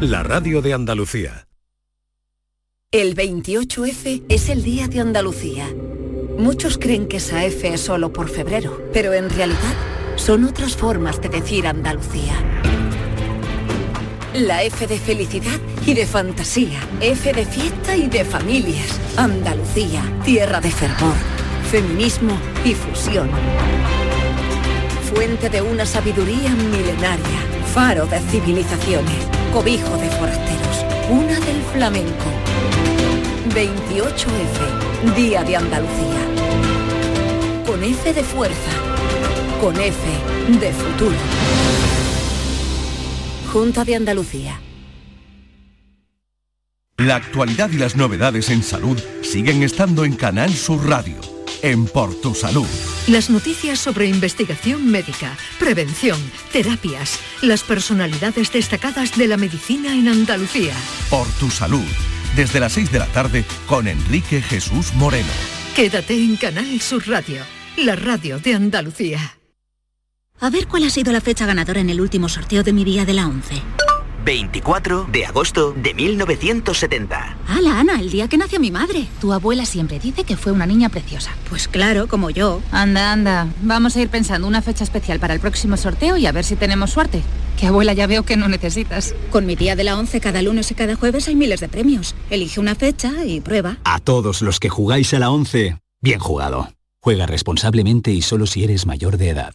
la radio de Andalucía. El 28F es el Día de Andalucía. Muchos creen que esa F es solo por febrero, pero en realidad son otras formas de decir Andalucía. La F de felicidad y de fantasía, F de fiesta y de familias. Andalucía, tierra de fervor, feminismo y fusión. Fuente de una sabiduría milenaria, faro de civilizaciones, cobijo de forasteros, una del flamenco. 28F, Día de Andalucía. Con F de fuerza, con F de futuro. Junta de Andalucía. La actualidad y las novedades en salud siguen estando en Canal Sur Radio, en Por Tu Salud. Las noticias sobre investigación médica, prevención, terapias, las personalidades destacadas de la medicina en Andalucía. Por Tu Salud, desde las 6 de la tarde con Enrique Jesús Moreno. Quédate en Canal Sur Radio, la radio de Andalucía. A ver cuál ha sido la fecha ganadora en el último sorteo de mi día de la 11. 24 de agosto de 1970. ¡Hala, Ana! El día que nació mi madre. Tu abuela siempre dice que fue una niña preciosa. Pues claro, como yo. Anda, anda. Vamos a ir pensando una fecha especial para el próximo sorteo y a ver si tenemos suerte. Que abuela ya veo que no necesitas. Con mi día de la 11 cada lunes y cada jueves hay miles de premios. Elige una fecha y prueba. A todos los que jugáis a la 11, bien jugado. Juega responsablemente y solo si eres mayor de edad.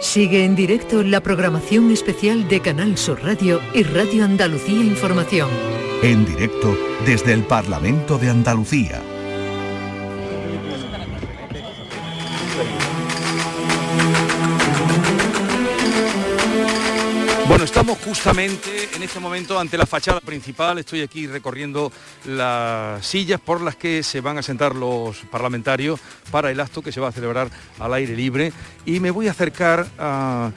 Sigue en directo la programación especial de Canal Sur Radio y Radio Andalucía Información. En directo desde el Parlamento de Andalucía. Estamos justamente en este momento ante la fachada principal. Estoy aquí recorriendo las sillas por las que se van a sentar los parlamentarios para el acto que se va a celebrar al aire libre. Y me voy a acercar a,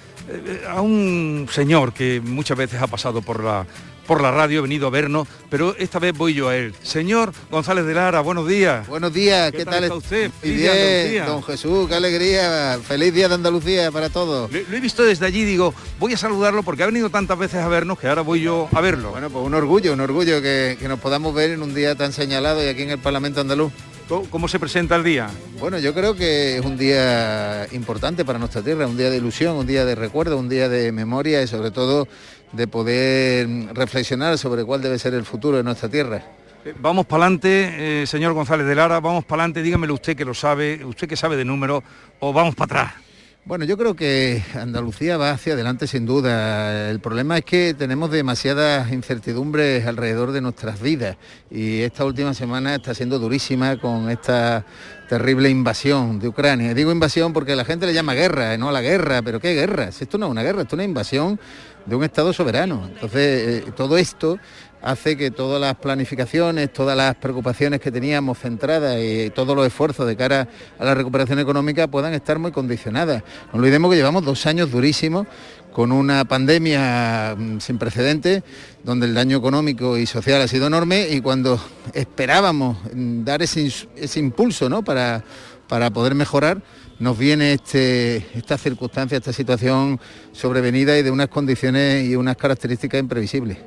a un señor que muchas veces ha pasado por la, por la radio, he venido a vernos, pero esta vez voy yo a él. Señor González de Lara, buenos días. Buenos días, ¿qué, tal, está usted? Feliz día bien, Andalucía. don Jesús, qué alegría. Feliz día de Andalucía para todos. Lo, lo he visto desde allí, digo, voy a saludarlo porque ha venido tantas veces a vernos que ahora voy yo a verlo. Bueno, pues un orgullo, un orgullo que, que nos podamos ver en un día tan señalado y aquí en el Parlamento andaluz. ¿Cómo, cómo se presenta el día? Bueno, yo creo que es un día importante para nuestra tierra, un día de ilusión, un día de recuerdo, un día de memoria y sobre todo de poder reflexionar sobre cuál debe ser el futuro de nuestra tierra. Eh, Vamos para adelante, señor González de Lara, vamos para adelante, dígamelo usted que lo sabe, usted que sabe de números, o vamos para atrás. Bueno, yo creo que Andalucía va hacia adelante sin duda. El problema es que tenemos demasiadas incertidumbres alrededor de nuestras vidas y esta última semana está siendo durísima con esta terrible invasión de Ucrania. Digo invasión porque la gente le llama guerra, no a la guerra, pero ¿qué guerra? Si esto no es una guerra, esto es una invasión de un Estado soberano. Entonces, eh, todo esto hace que todas las planificaciones, todas las preocupaciones que teníamos centradas y todos los esfuerzos de cara a la recuperación económica puedan estar muy condicionadas. No olvidemos que llevamos dos años durísimos con una pandemia mm, sin precedentes, donde el daño económico y social ha sido enorme y cuando esperábamos mm, dar ese, ese impulso ¿no? para, para poder mejorar, nos viene este, esta circunstancia, esta situación sobrevenida y de unas condiciones y unas características imprevisibles.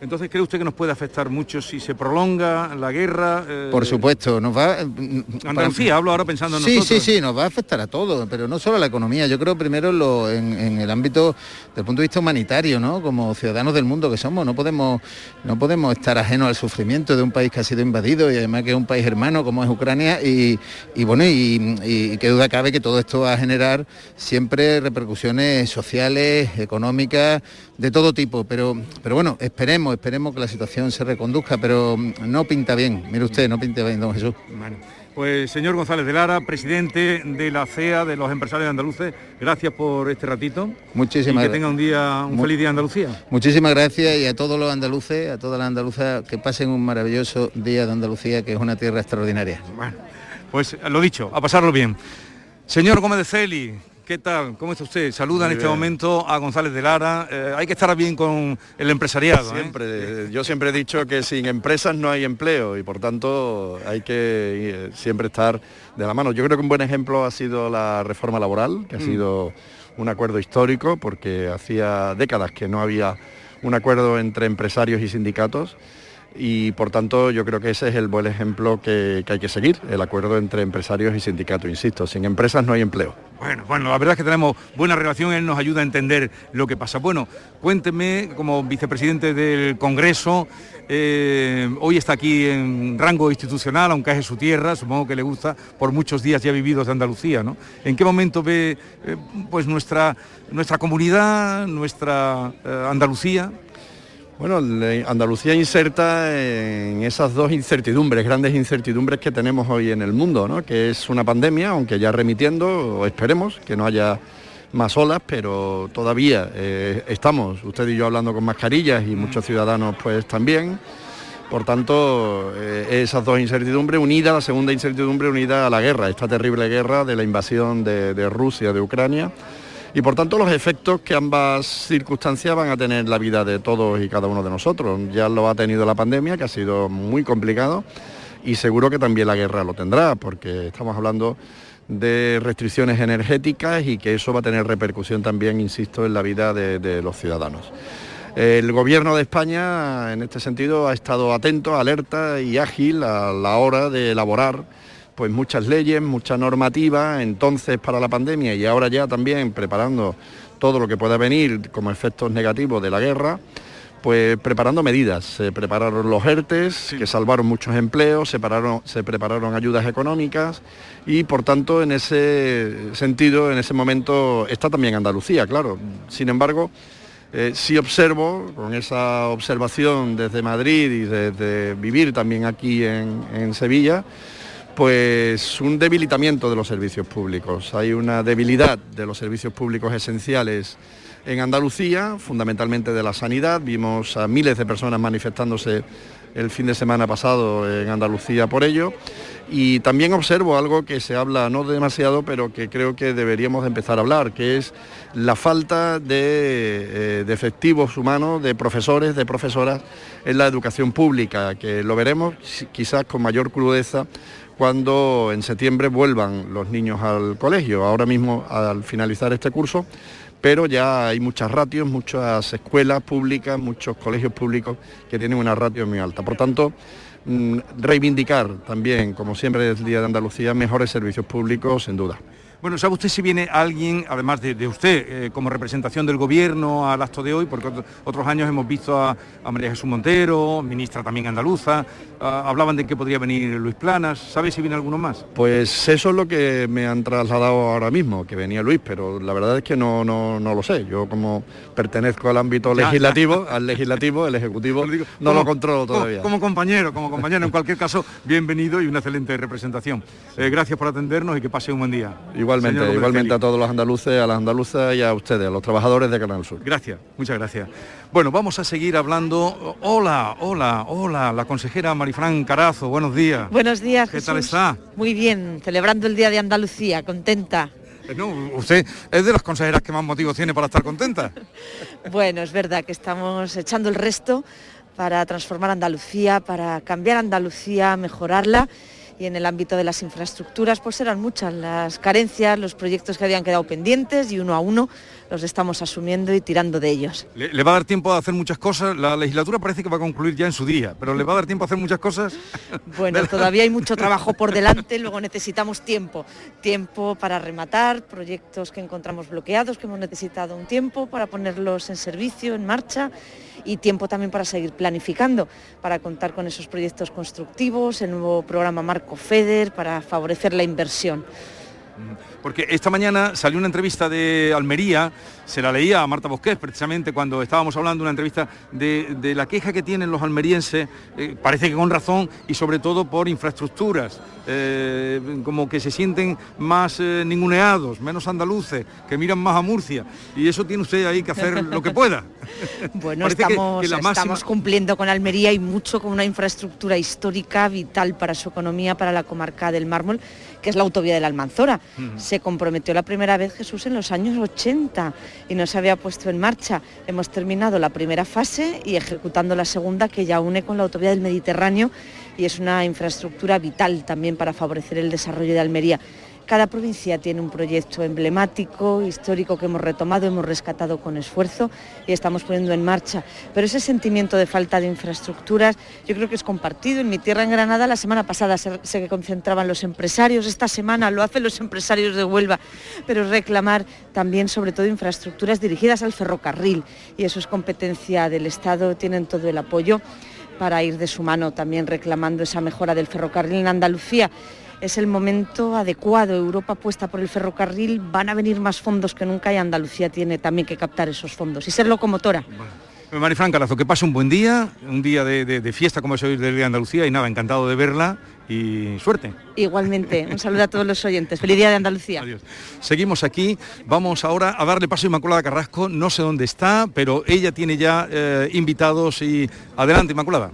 Entonces, ¿cree usted que nos puede afectar mucho si se prolonga la guerra? eh, Por supuesto, nos va... Andalucía, hablo ahora pensando en Sí, nosotros. sí, sí, nos va a afectar a todos, pero no solo a la economía. Yo creo primero en, lo- en- en el ámbito del punto de vista humanitario, ¿no? Como ciudadanos del mundo que somos, no podemos, no podemos estar ajenos al sufrimiento de un país que ha sido invadido y además que es un país hermano como es Ucrania y, y bueno, y, y qué duda cabe que todo esto va a generar siempre repercusiones sociales, económicas, de todo tipo. Pero, pero bueno, esperemos, esperemos que la situación se reconduzca, pero no pinta bien. Mire usted, no pinta bien, don Jesús. Bueno, Pues señor González de Lara, presidente de la CEA de los empresarios andaluces, gracias por este ratito. Muchísimas y que tenga un día, un feliz día Andalucía. Muchísimas gracias y a todos los andaluces, a todas las andaluzas, que pasen un maravilloso día de Andalucía, que es una tierra extraordinaria. Bueno, pues lo dicho, a pasarlo bien. Señor Gómez de Celi, ¿Qué tal? ¿Cómo está usted? Saluda en este momento a González de Lara. Eh, hay que estar bien con el empresariado. ¿eh? Siempre. Yo siempre he dicho que sin empresas no hay empleo y por tanto hay que eh, siempre estar de la mano. Yo creo que un buen ejemplo ha sido la reforma laboral, que ha mm. sido un acuerdo histórico porque hacía décadas que no había un acuerdo entre empresarios y sindicatos y por tanto yo creo que ese es el buen ejemplo que, hay que seguir, el acuerdo entre empresarios y sindicatos, insisto, sin empresas no hay empleo. Bueno, bueno, la verdad es que tenemos buena relación, él nos ayuda a entender lo que pasa. Bueno, cuénteme, como vicepresidente del Congreso, eh, hoy está aquí en rango institucional, aunque es su tierra, supongo que le gusta, por muchos días ya vividos de Andalucía, ¿no? ¿En qué momento ve eh, pues nuestra, nuestra comunidad, nuestra eh, Andalucía? Bueno, Andalucía inserta en esas dos incertidumbres, grandes incertidumbres que tenemos hoy en el mundo, ¿no? que es una pandemia, aunque ya remitiendo, esperemos que no haya más olas, pero todavía eh, estamos, usted y yo hablando con mascarillas y muchos ciudadanos pues también. Por tanto, eh, esas dos incertidumbres unidas, la segunda incertidumbre unida a la guerra, esta terrible guerra de la invasión de Rusia, de Ucrania y por tanto los efectos que ambas circunstancias van a tener la vida de todos y cada uno de nosotros. Ya lo ha tenido la pandemia, que ha sido muy complicado, y seguro que también la guerra lo tendrá, porque estamos hablando de restricciones energéticas y que eso va a tener repercusión también, insisto, en la vida de, los ciudadanos. El gobierno de España, en este sentido, ha estado atento, alerta y ágil a la hora de elaborar pues muchas leyes, mucha normativa, entonces para la pandemia y ahora ya también preparando todo lo que pueda venir como efectos negativos de la guerra, pues preparando medidas. Se prepararon los ERTES, que salvaron muchos empleos, se, se prepararon ayudas económicas y por tanto en ese sentido, en ese momento está también Andalucía, claro. Sin embargo, eh, sí observo, con esa observación desde Madrid y desde vivir también aquí en Sevilla, pues un debilitamiento de los servicios públicos. Hay una debilidad de los servicios públicos esenciales en Andalucía, fundamentalmente de la sanidad. Vimos a miles de personas manifestándose el fin de semana pasado en Andalucía por ello. Y también observo algo que se habla no demasiado, pero que creo que deberíamos empezar a hablar, que es la falta de, eh, de, efectivos humanos, de profesores, de profesoras en la educación pública, que lo veremos quizás con mayor crudeza cuando en septiembre vuelvan los niños al colegio. Ahora mismo, al finalizar este curso, pero ya hay muchas ratios, muchas escuelas públicas, muchos colegios públicos que tienen una ratio muy alta. Por tanto, mm, reivindicar también, como siempre es el Día de Andalucía, mejores servicios públicos, sin duda. Bueno, ¿sabe usted si viene alguien, además de, usted, eh, como representación del gobierno al acto de hoy? Porque otros años hemos visto a, María Jesús Montero, ministra también andaluza, hablaban de que podría venir Luis Planas. ¿Sabe si viene alguno más? Pues eso es lo que me han trasladado ahora mismo, que venía Luis, pero la verdad es que no, no, lo sé. Yo como pertenezco al ámbito legislativo, al legislativo, el ejecutivo, no lo controlo todavía. Como, compañero, como compañero, en cualquier caso, bienvenido y una excelente representación. Eh, gracias por atendernos y que pase un buen día. Igualmente, igualmente a todos los andaluces, a las andaluzas y a ustedes, a los trabajadores de Canal Sur. Gracias, muchas gracias. Bueno, vamos a seguir hablando. Hola, hola, hola, la consejera Marifran Carazo, buenos días. Buenos días. ¿Qué tal está? Muy bien, celebrando el Día de Andalucía, contenta. Eh, no, usted es de las consejeras que más motivos tiene para estar contenta. bueno, es verdad que estamos echando el resto para transformar Andalucía, para cambiar Andalucía, mejorarla y en el ámbito de las infraestructuras pues eran muchas las carencias, los proyectos que habían quedado pendientes y uno a uno los estamos asumiendo y tirando de ellos. ¿Le, va a dar tiempo a hacer muchas cosas? La legislatura parece que va a concluir ya en su día, pero ¿le va a dar tiempo a hacer muchas cosas? Bueno, todavía hay mucho trabajo por delante, luego necesitamos tiempo, tiempo para rematar proyectos que encontramos bloqueados, que hemos necesitado un tiempo para ponerlos en servicio, en marcha y tiempo también para seguir planificando, para contar con esos proyectos constructivos, el nuevo programa Marco FEDER, para favorecer la inversión. Porque esta mañana salió una entrevista de Almería, se la leía a Marta Bosqués precisamente cuando estábamos hablando de una entrevista de, la queja que tienen los almerienses, eh, parece que con razón y sobre todo por infraestructuras, eh, como que se sienten más eh, ninguneados, menos andaluces, que miran más a Murcia. Y eso tiene usted ahí que hacer lo que pueda. bueno, estamos, estamos cumpliendo con Almería y mucho con una infraestructura histórica vital para su economía, para la comarca del mármol que es la autovía de la Almanzora. Se comprometió la primera vez Jesús en los años 80 y no se había puesto en marcha. Hemos terminado la primera fase y ejecutando la segunda que ya une con la autovía del Mediterráneo y es una infraestructura vital también para favorecer el desarrollo de Almería. Cada provincia tiene un proyecto emblemático, histórico que hemos retomado, hemos rescatado con esfuerzo y estamos poniendo en marcha. Pero ese sentimiento de falta de infraestructuras yo creo que es compartido. En mi tierra, en Granada, la semana pasada se, concentraban los empresarios, esta semana lo hacen los empresarios de Huelva, pero reclamar también sobre todo infraestructuras dirigidas al ferrocarril y eso es competencia del Estado, tienen todo el apoyo para ir de su mano también reclamando esa mejora del ferrocarril en Andalucía es el momento adecuado. Europa apuesta por el ferrocarril, van a venir más fondos que nunca y Andalucía tiene también que captar esos fondos y ser locomotora. Marifran Carazo, que pase un buen día, un día de, fiesta como es hoy del Día de Andalucía y nada, encantado de verla y suerte. Igualmente, un saludo a todos los oyentes. Feliz Día de Andalucía. Adiós. Seguimos aquí, vamos ahora a darle paso a Inmaculada Carrasco, no sé dónde está, pero ella tiene ya eh, invitados y adelante Inmaculada.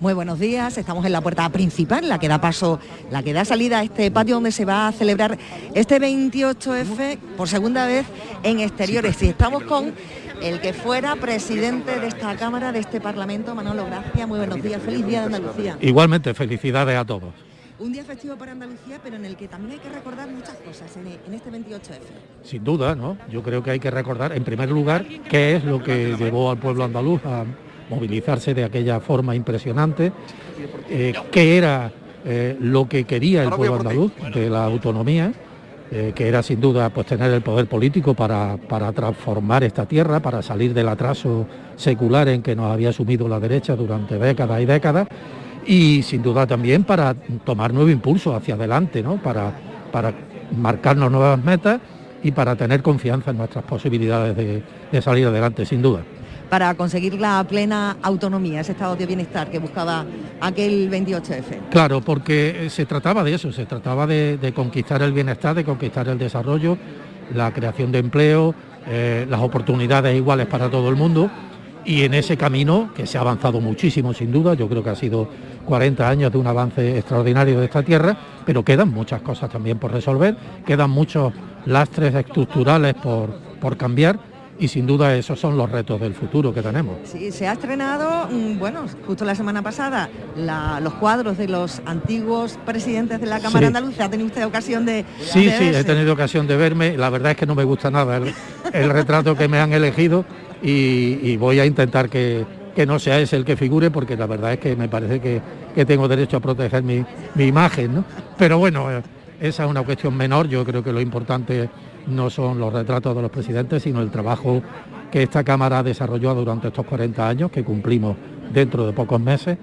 Muy buenos días, estamos en la puerta principal, la que da paso, la que da salida a este patio donde se va a celebrar este 28F por segunda vez en exteriores. Y estamos con el que fuera presidente de esta Cámara, de este Parlamento, Manolo Gracia. Muy buenos días, feliz día de Andalucía. Igualmente, felicidades a todos. Un día festivo para Andalucía, pero en el que también hay que recordar muchas cosas en, este 28F. Sin duda, ¿no? Yo creo que hay que recordar, en primer lugar, qué es lo que llevó al pueblo andaluz a movilizarse de aquella forma impresionante, eh, qué era eh, lo que quería el pueblo andaluz de la autonomía, eh, que era sin duda pues tener el poder político para, para, transformar esta tierra, para salir del atraso secular en que nos había sumido la derecha durante décadas y décadas, y sin duda también para tomar nuevo impulso hacia adelante, ¿no? para, para marcarnos nuevas metas y para tener confianza en nuestras posibilidades de salir adelante, sin duda para conseguir la plena autonomía, ese estado de bienestar que buscaba aquel 28F. Claro, porque se trataba de eso, se trataba de, conquistar el bienestar, de conquistar el desarrollo, la creación de empleo, eh, las oportunidades iguales para todo el mundo y en ese camino, que se ha avanzado muchísimo sin duda, yo creo que ha sido 40 años de un avance extraordinario de esta tierra, pero quedan muchas cosas también por resolver, quedan muchos lastres estructurales por, por cambiar y sin duda esos son los retos del futuro que tenemos. Sí, se ha estrenado, mm, bueno, justo la semana pasada, los cuadros de los antiguos presidentes de la Cámara Andaluza. ¿Ha tenido usted ocasión de... Sí, sí, he tenido ocasión de verme. La verdad es que no me gusta nada el, retrato que me han elegido y, voy a intentar que, no sea ese el que figure porque la verdad es que me parece que, tengo derecho a proteger mi, mi imagen. ¿no? Pero bueno, eh, esa es una cuestión menor. Yo creo que lo importante no son los retratos de los presidentes, sino el trabajo que esta Cámara ha desarrollado durante estos 40 años, que cumplimos dentro de pocos meses,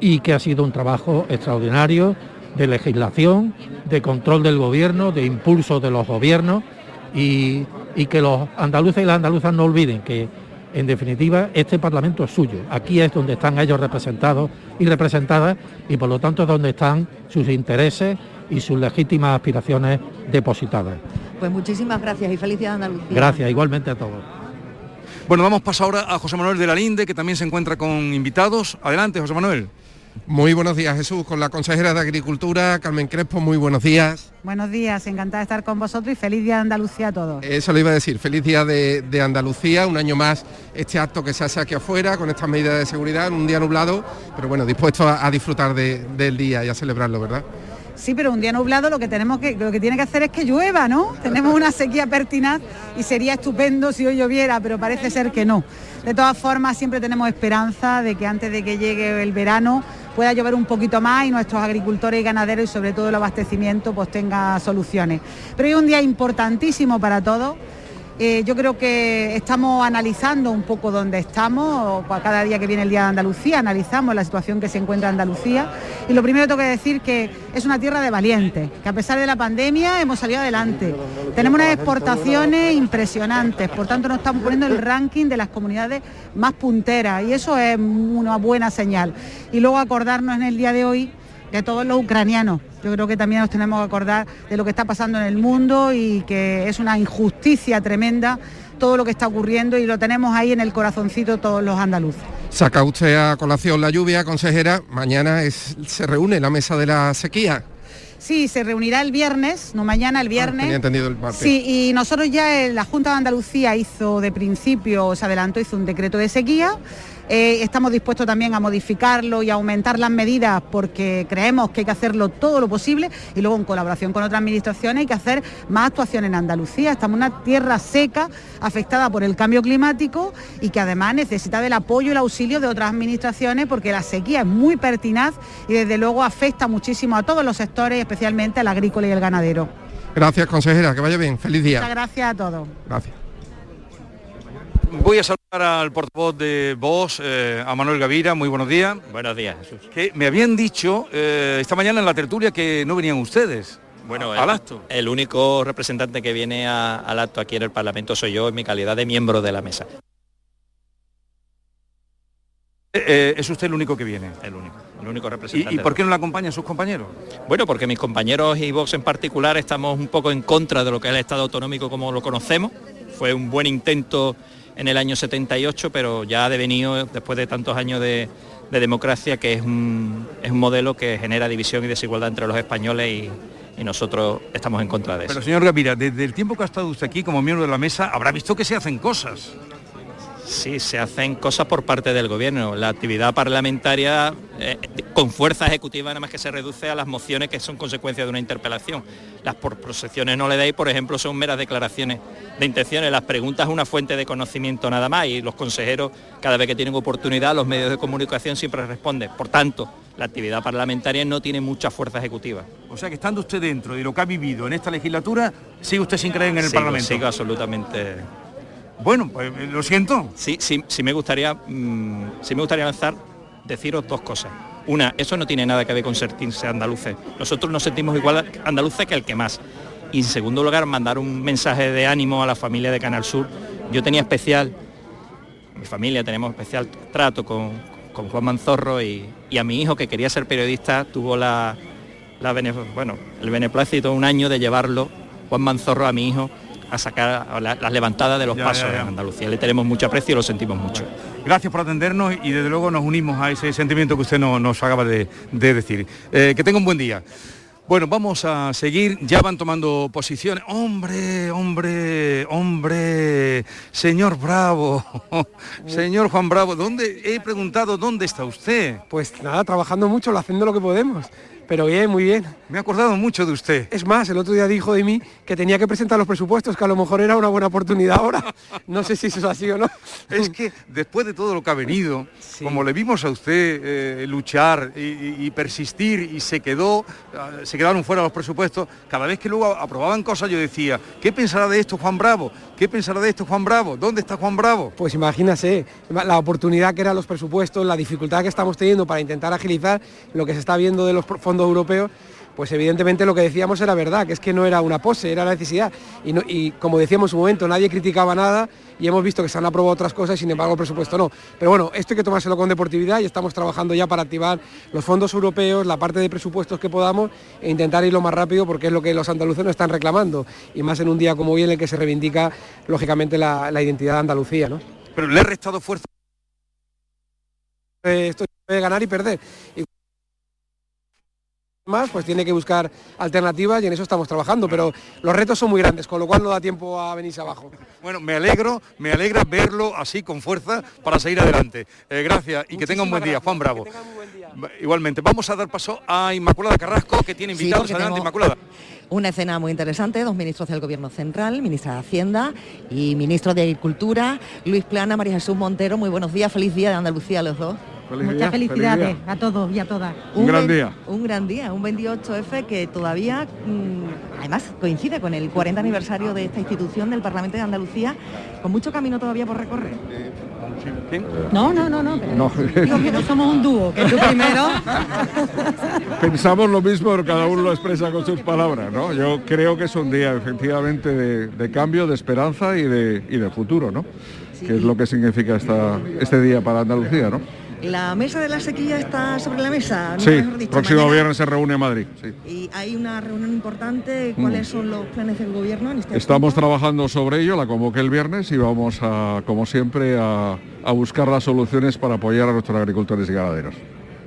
y que ha sido un trabajo extraordinario de legislación, de control del gobierno, de impulso de los gobiernos, y, que los andaluces y las andaluzas no olviden que, en definitiva, este Parlamento es suyo. Aquí es donde están ellos representados y representadas, y por lo tanto es donde están sus intereses y sus legítimas aspiraciones depositadas. Pues muchísimas gracias y felicidades Andalucía. Gracias, igualmente a todos. Bueno, vamos paso ahora a José Manuel de la Linde, que también se encuentra con invitados. Adelante, José Manuel. Muy buenos días, Jesús, con la consejera de Agricultura, Carmen Crespo, muy buenos días. Buenos días, encantada de estar con vosotros y feliz día de Andalucía a todos. Eso le iba a decir, feliz día de, Andalucía, un año más este acto que se hace aquí afuera con estas medidas de seguridad, un día nublado, pero bueno, dispuesto a, disfrutar del día y a celebrarlo, ¿verdad? Sí, pero un día nublado lo que tenemos que lo que tiene que hacer es que llueva, ¿no? Tenemos una sequía pertinaz y sería estupendo si hoy lloviera, pero parece ser que no. De todas formas, siempre tenemos esperanza de que antes de que llegue el verano pueda llover un poquito más y nuestros agricultores y ganaderos y sobre todo el abastecimiento pues tenga soluciones. Pero hay un día importantísimo para todos Eh, yo creo que estamos analizando un poco dónde estamos, cada día que viene el Día de Andalucía analizamos la situación que se encuentra Andalucía y lo primero tengo que decir que es una tierra de valientes, que a pesar de la pandemia hemos salido adelante. Tenemos unas exportaciones impresionantes, por tanto nos estamos poniendo en el ranking de las comunidades más punteras y eso es una buena señal. Y luego acordarnos en el día de hoy de todos los ucranianos. Yo creo que también nos tenemos que acordar de lo que está pasando en el mundo y que es una injusticia tremenda todo lo que está ocurriendo y lo tenemos ahí en el corazoncito todos los andaluces. Saca usted a colación la lluvia, consejera. Mañana se reúne la mesa de la sequía. Sí, se reunirá el viernes, no mañana, el ah, viernes. tenía entendido el Sí, y nosotros ya, la Junta de Andalucía hizo de principio, se adelantó, hizo un decreto de sequía eh, estamos dispuestos también a modificarlo y a aumentar las medidas porque creemos que hay que hacerlo todo lo posible y luego en colaboración con otras administraciones hay que hacer más actuaciones en Andalucía. Estamos en una tierra seca afectada por el cambio climático y que además necesita del apoyo y el auxilio de otras administraciones porque la sequía es muy pertinaz y desde luego afecta muchísimo a todos los sectores, especialmente al agrícola y el ganadero. Gracias, consejera, que vaya bien. Feliz día. Muchas gracias a todos. Gracias. Voy a saludar al portavoz de Voz, eh, a Manuel Gavira. Muy buenos días. Buenos días, Jesús. Que me habían dicho eh, esta mañana en la tertulia que no venían ustedes. Bueno, al acto. El único representante que viene al acto aquí en el Parlamento soy yo en mi calidad de miembro de la mesa. Eh, ¿Es usted el único que viene? El único, el único representante. ¿Y, por qué no le acompañan sus compañeros? Bueno, porque mis compañeros y Vox en particular estamos un poco en contra de lo que es el Estado autonómico como lo conocemos. Fue un buen intento en el año 78, pero ya ha devenido, después de tantos años de, democracia, que es un, es un, modelo que genera división y desigualdad entre los españoles y, y nosotros estamos en contra de eso. Pero señor Gavira, desde el tiempo que ha estado usted aquí como miembro de la mesa, habrá visto que se hacen cosas. Sí, se hacen cosas por parte del gobierno. La actividad parlamentaria eh, con fuerza ejecutiva nada más que se reduce a las mociones que son consecuencia de una interpelación. Las por procesiones no le dais, por ejemplo, son meras declaraciones de intenciones. Las preguntas es una fuente de conocimiento nada más y los consejeros, cada vez que tienen oportunidad, los medios de comunicación siempre responden. Por tanto, la actividad parlamentaria no tiene mucha fuerza ejecutiva. O sea que estando usted dentro de lo que ha vivido en esta legislatura, sigue usted sin creer en el Parlamento. Sigo absolutamente bueno, pues eh, lo siento. Sí, sí, sí me gustaría, mm, sí me gustaría lanzar, deciros dos cosas. Una, eso no tiene nada que ver con sentirse andaluces. Nosotros nos sentimos igual andaluces que el que más. Y en segundo lugar, mandar un mensaje de ánimo a la familia de Canal Sur. Yo tenía especial, mi familia tenemos especial trato con, Juan Manzorro y, a mi hijo que quería ser periodista tuvo la, la bueno, el beneplácito un año de llevarlo, Juan Manzorro, a mi hijo a sacar las levantadas de los pasos en Andalucía. Le tenemos mucho aprecio y lo sentimos mucho. Gracias por atendernos y desde luego nos unimos a ese sentimiento que usted nos acaba de, decir. Eh, que tenga un buen día. Bueno, vamos a seguir, ya van tomando posiciones. Hombre, hombre, hombre, señor Bravo, señor Juan Bravo, ¿dónde he preguntado dónde está usted? Pues nada, trabajando mucho, haciendo lo que podemos. Pero bien, muy bien. Me he acordado mucho de usted. Es más, el otro día dijo de mí que tenía que presentar los presupuestos, que a lo mejor era una buena oportunidad ahora. No sé si eso es así o no. Es que después de todo lo que ha venido, como le vimos a usted eh, luchar y, persistir y se quedó, ah, se quedaron fuera los presupuestos, cada vez que luego aprobaban cosas yo decía, ¿qué pensará de esto Juan Bravo? ¿Qué pensará de esto Juan Bravo? ¿Dónde está Juan Bravo? Pues imagínase la oportunidad que eran los presupuestos, la dificultad que estamos teniendo para intentar agilizar lo que se está viendo de los fondos europeo, pues evidentemente lo que decíamos era verdad, que es que no era una pose, era la necesidad. Y, como decíamos en su momento, nadie criticaba nada y hemos visto que se han aprobado otras cosas y sin embargo el presupuesto no. Pero bueno, esto hay que tomárselo con deportividad y estamos trabajando ya para activar los fondos europeos, la parte de presupuestos que podamos e intentar ir lo más rápido porque es lo que los andaluces nos están reclamando y más en un día como hoy en el que se reivindica lógicamente la, identidad de Andalucía. ¿no? Pero le he restado fuerza. Eh, esto puede ganar y perder más, pues tiene que buscar alternativas y en eso estamos trabajando, pero los retos son muy grandes, con lo cual no da tiempo a venirse abajo. Bueno, me alegro, me alegra verlo así con fuerza para seguir adelante. Eh, gracias y que tenga un buen día, Juan Bravo. Igualmente, vamos a dar paso a Inmaculada Carrasco, que tiene invitados. Adelante, Inmaculada. Una escena muy interesante, dos ministros del Gobierno Central, ministra de Hacienda y ministro de Agricultura, Luis Plana, María Jesús Montero. Muy buenos días, feliz día de Andalucía a los dos. Muchas felicidades a todos y a todas. Un gran día. Un gran día, un 28F que todavía, mm, además, coincide con el 40 aniversario de esta institución del Parlamento de Andalucía, con mucho camino todavía por recorrer. No, no, no, no. No. Digo que no somos un dúo, que tú primero. Pensamos lo mismo, pero cada uno lo expresa con sus palabras, ¿no? Yo creo que es un día efectivamente de, de cambio, de esperanza y de, y de futuro, ¿no? Que es lo que significa esta, este día para Andalucía, ¿no? La mesa de la sequía está sobre la mesa, ¿no? Sí, Mejor dicho, próximo mañana. viernes se reúne en Madrid. sí. Y hay una reunión importante. ¿Cuáles Mm. son los planes del gobierno en este Estamos trabajando sobre ello, la convoqué el viernes y vamos a, como siempre, a, a buscar las soluciones para apoyar a nuestros agricultores y ganaderos.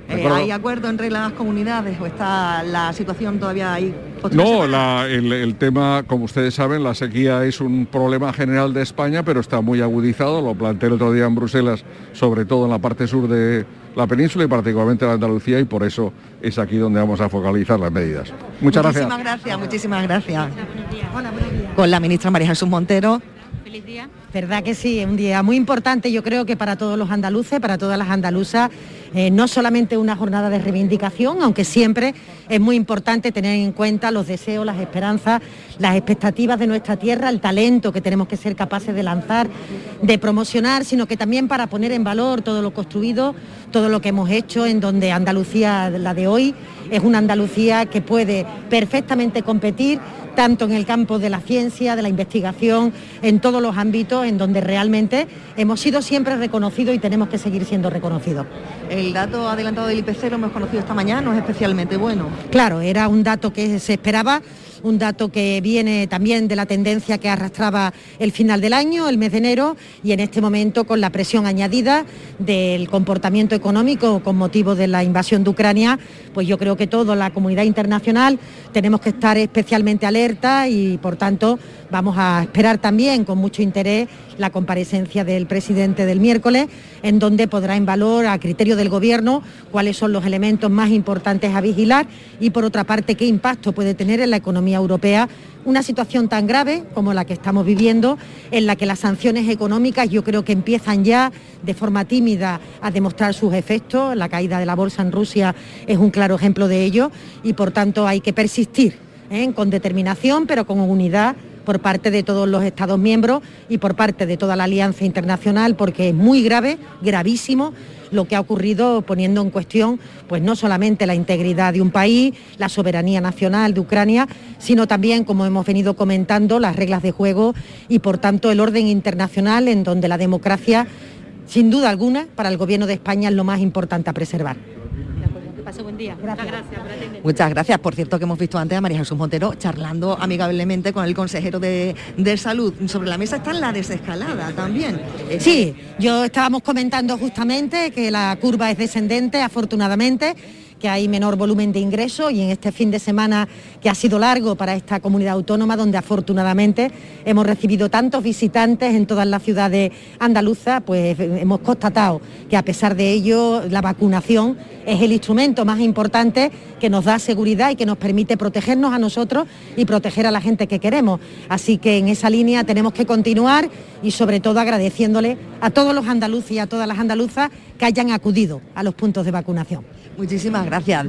¿De Eh? ¿Hay acuerdo entre las comunidades o está la situación todavía ahí? No, la- el, el tema, como ustedes saben, la sequía es un problema general de España, pero está muy agudizado. Lo planteé el otro día en Bruselas, sobre todo en la parte sur de la península y particularmente en Andalucía, y por eso es aquí donde vamos a focalizar las medidas. Muchas gracias. Muchísimas gracias, muchísimas gracias. Con la ministra María Jesús Montero. Feliz día. Verdad que sí, un día muy importante yo creo que para todos los andaluces, para todas las andaluzas, eh, no solamente una jornada de reivindicación, aunque siempre es muy importante tener en cuenta los deseos, las esperanzas, las expectativas de nuestra tierra, el talento que tenemos que ser capaces de lanzar, de promocionar, sino que también para poner en valor todo lo construido, todo lo que hemos hecho, en donde Andalucía, la de hoy, es una Andalucía que puede perfectamente competir tanto en el campo de la ciencia, de la investigación, en todos los ámbitos en donde realmente hemos sido siempre reconocidos y tenemos que seguir siendo reconocidos. El dato adelantado del IPC lo hemos conocido esta mañana, no es especialmente bueno. Claro, era un dato que se esperaba, un dato que viene también de la tendencia que arrastraba el final del año, el mes de enero, y en este momento con la presión añadida del comportamiento económico con motivo de la invasión de Ucrania, pues yo creo que toda la comunidad internacional tenemos que estar especialmente alerta y por tanto vamos a esperar también con mucho interés la comparecencia del presidente del miércoles, en donde podrá en valor a criterio del gobierno cuáles son los elementos más importantes a vigilar y por otra parte qué impacto puede tener en la economía europea una situación tan grave como la que estamos viviendo, en la que las sanciones económicas yo creo que empiezan ya de forma tímida a demostrar sus efectos. La caída de la bolsa en Rusia es un claro ejemplo de ello y por tanto hay que persistir ¿eh? con determinación pero con unidad por parte de todos los Estados miembros y por parte de toda la Alianza Internacional porque es muy grave, gravísimo lo que ha ocurrido poniendo en cuestión pues no solamente la integridad de un país, la soberanía nacional de Ucrania, sino también, como hemos venido comentando, las reglas de juego y por tanto el orden internacional en donde la democracia, sin duda alguna, para el Gobierno de España es lo más importante a preservar. Pase buen día. Gracias. gracias. Muchas gracias. Por cierto, que hemos visto antes a María Jesús Montero charlando amigablemente con el consejero de, de salud. Sobre la mesa está la desescalada también. Sí, yo estábamos comentando justamente que la curva es descendente, afortunadamente que hay menor volumen de ingresos y en este fin de semana que ha sido largo para esta comunidad autónoma donde afortunadamente hemos recibido tantos visitantes en todas las ciudades andaluzas, pues hemos constatado que a pesar de ello la vacunación es el instrumento más importante que nos da seguridad y que nos permite protegernos a nosotros y proteger a la gente que queremos. Así que en esa línea tenemos que continuar y sobre todo agradeciéndole a todos los andaluces y a todas las andaluzas que hayan acudido a los puntos de vacunación. Muchísimas gracias.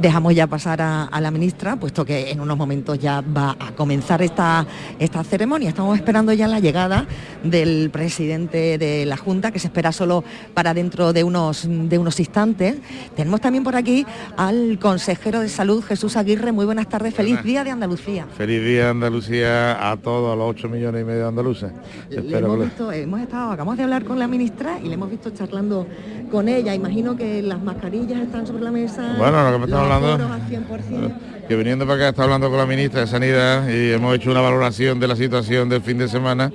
Dejamos ya pasar a, a la ministra, puesto que en unos momentos ya va a comenzar esta, esta ceremonia. Estamos esperando ya la llegada del presidente de la Junta, que se espera solo para dentro de unos, de unos instantes. Tenemos también por aquí al consejero de salud, Jesús Aguirre. Muy buenas tardes, feliz Buenas. día de Andalucía. Feliz día Andalucía a todos, a los 8 millones y medio de andaluces. Hemos, que visto, hemos estado, acabamos de hablar con la ministra y le hemos visto charlando con ella. Imagino que las mascarillas están sobre la mesa. Bueno, lo que hablando- aforos al 100%. que viniendo para acá está hablando con la ministra de Sanidad y hemos hecho una valoración de la situación del fin de semana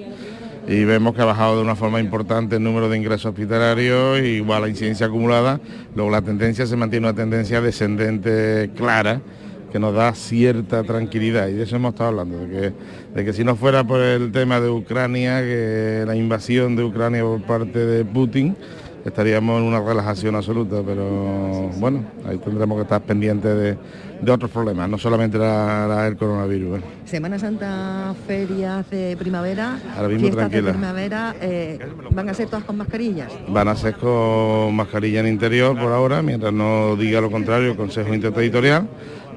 y vemos que ha bajado de una forma importante el número de ingresos hospitalarios, igual la incidencia acumulada, luego la tendencia se mantiene una tendencia descendente clara que nos da cierta tranquilidad. Y de eso hemos estado hablando, de que, de que si no fuera por el tema de Ucrania, que la invasión de Ucrania por parte de Putin, estaríamos en una relajación absoluta, pero bueno, ahí tendremos que estar pendientes de, de otros problemas, no solamente la, la- el coronavirus. Semana Santa, ferias de primavera, Ahora mismo fiestas de tranquila. primavera, eh, ¿van a ser todas con mascarillas? Van a ser con mascarilla en interior por ahora, mientras no diga lo contrario el Consejo Interterritorial,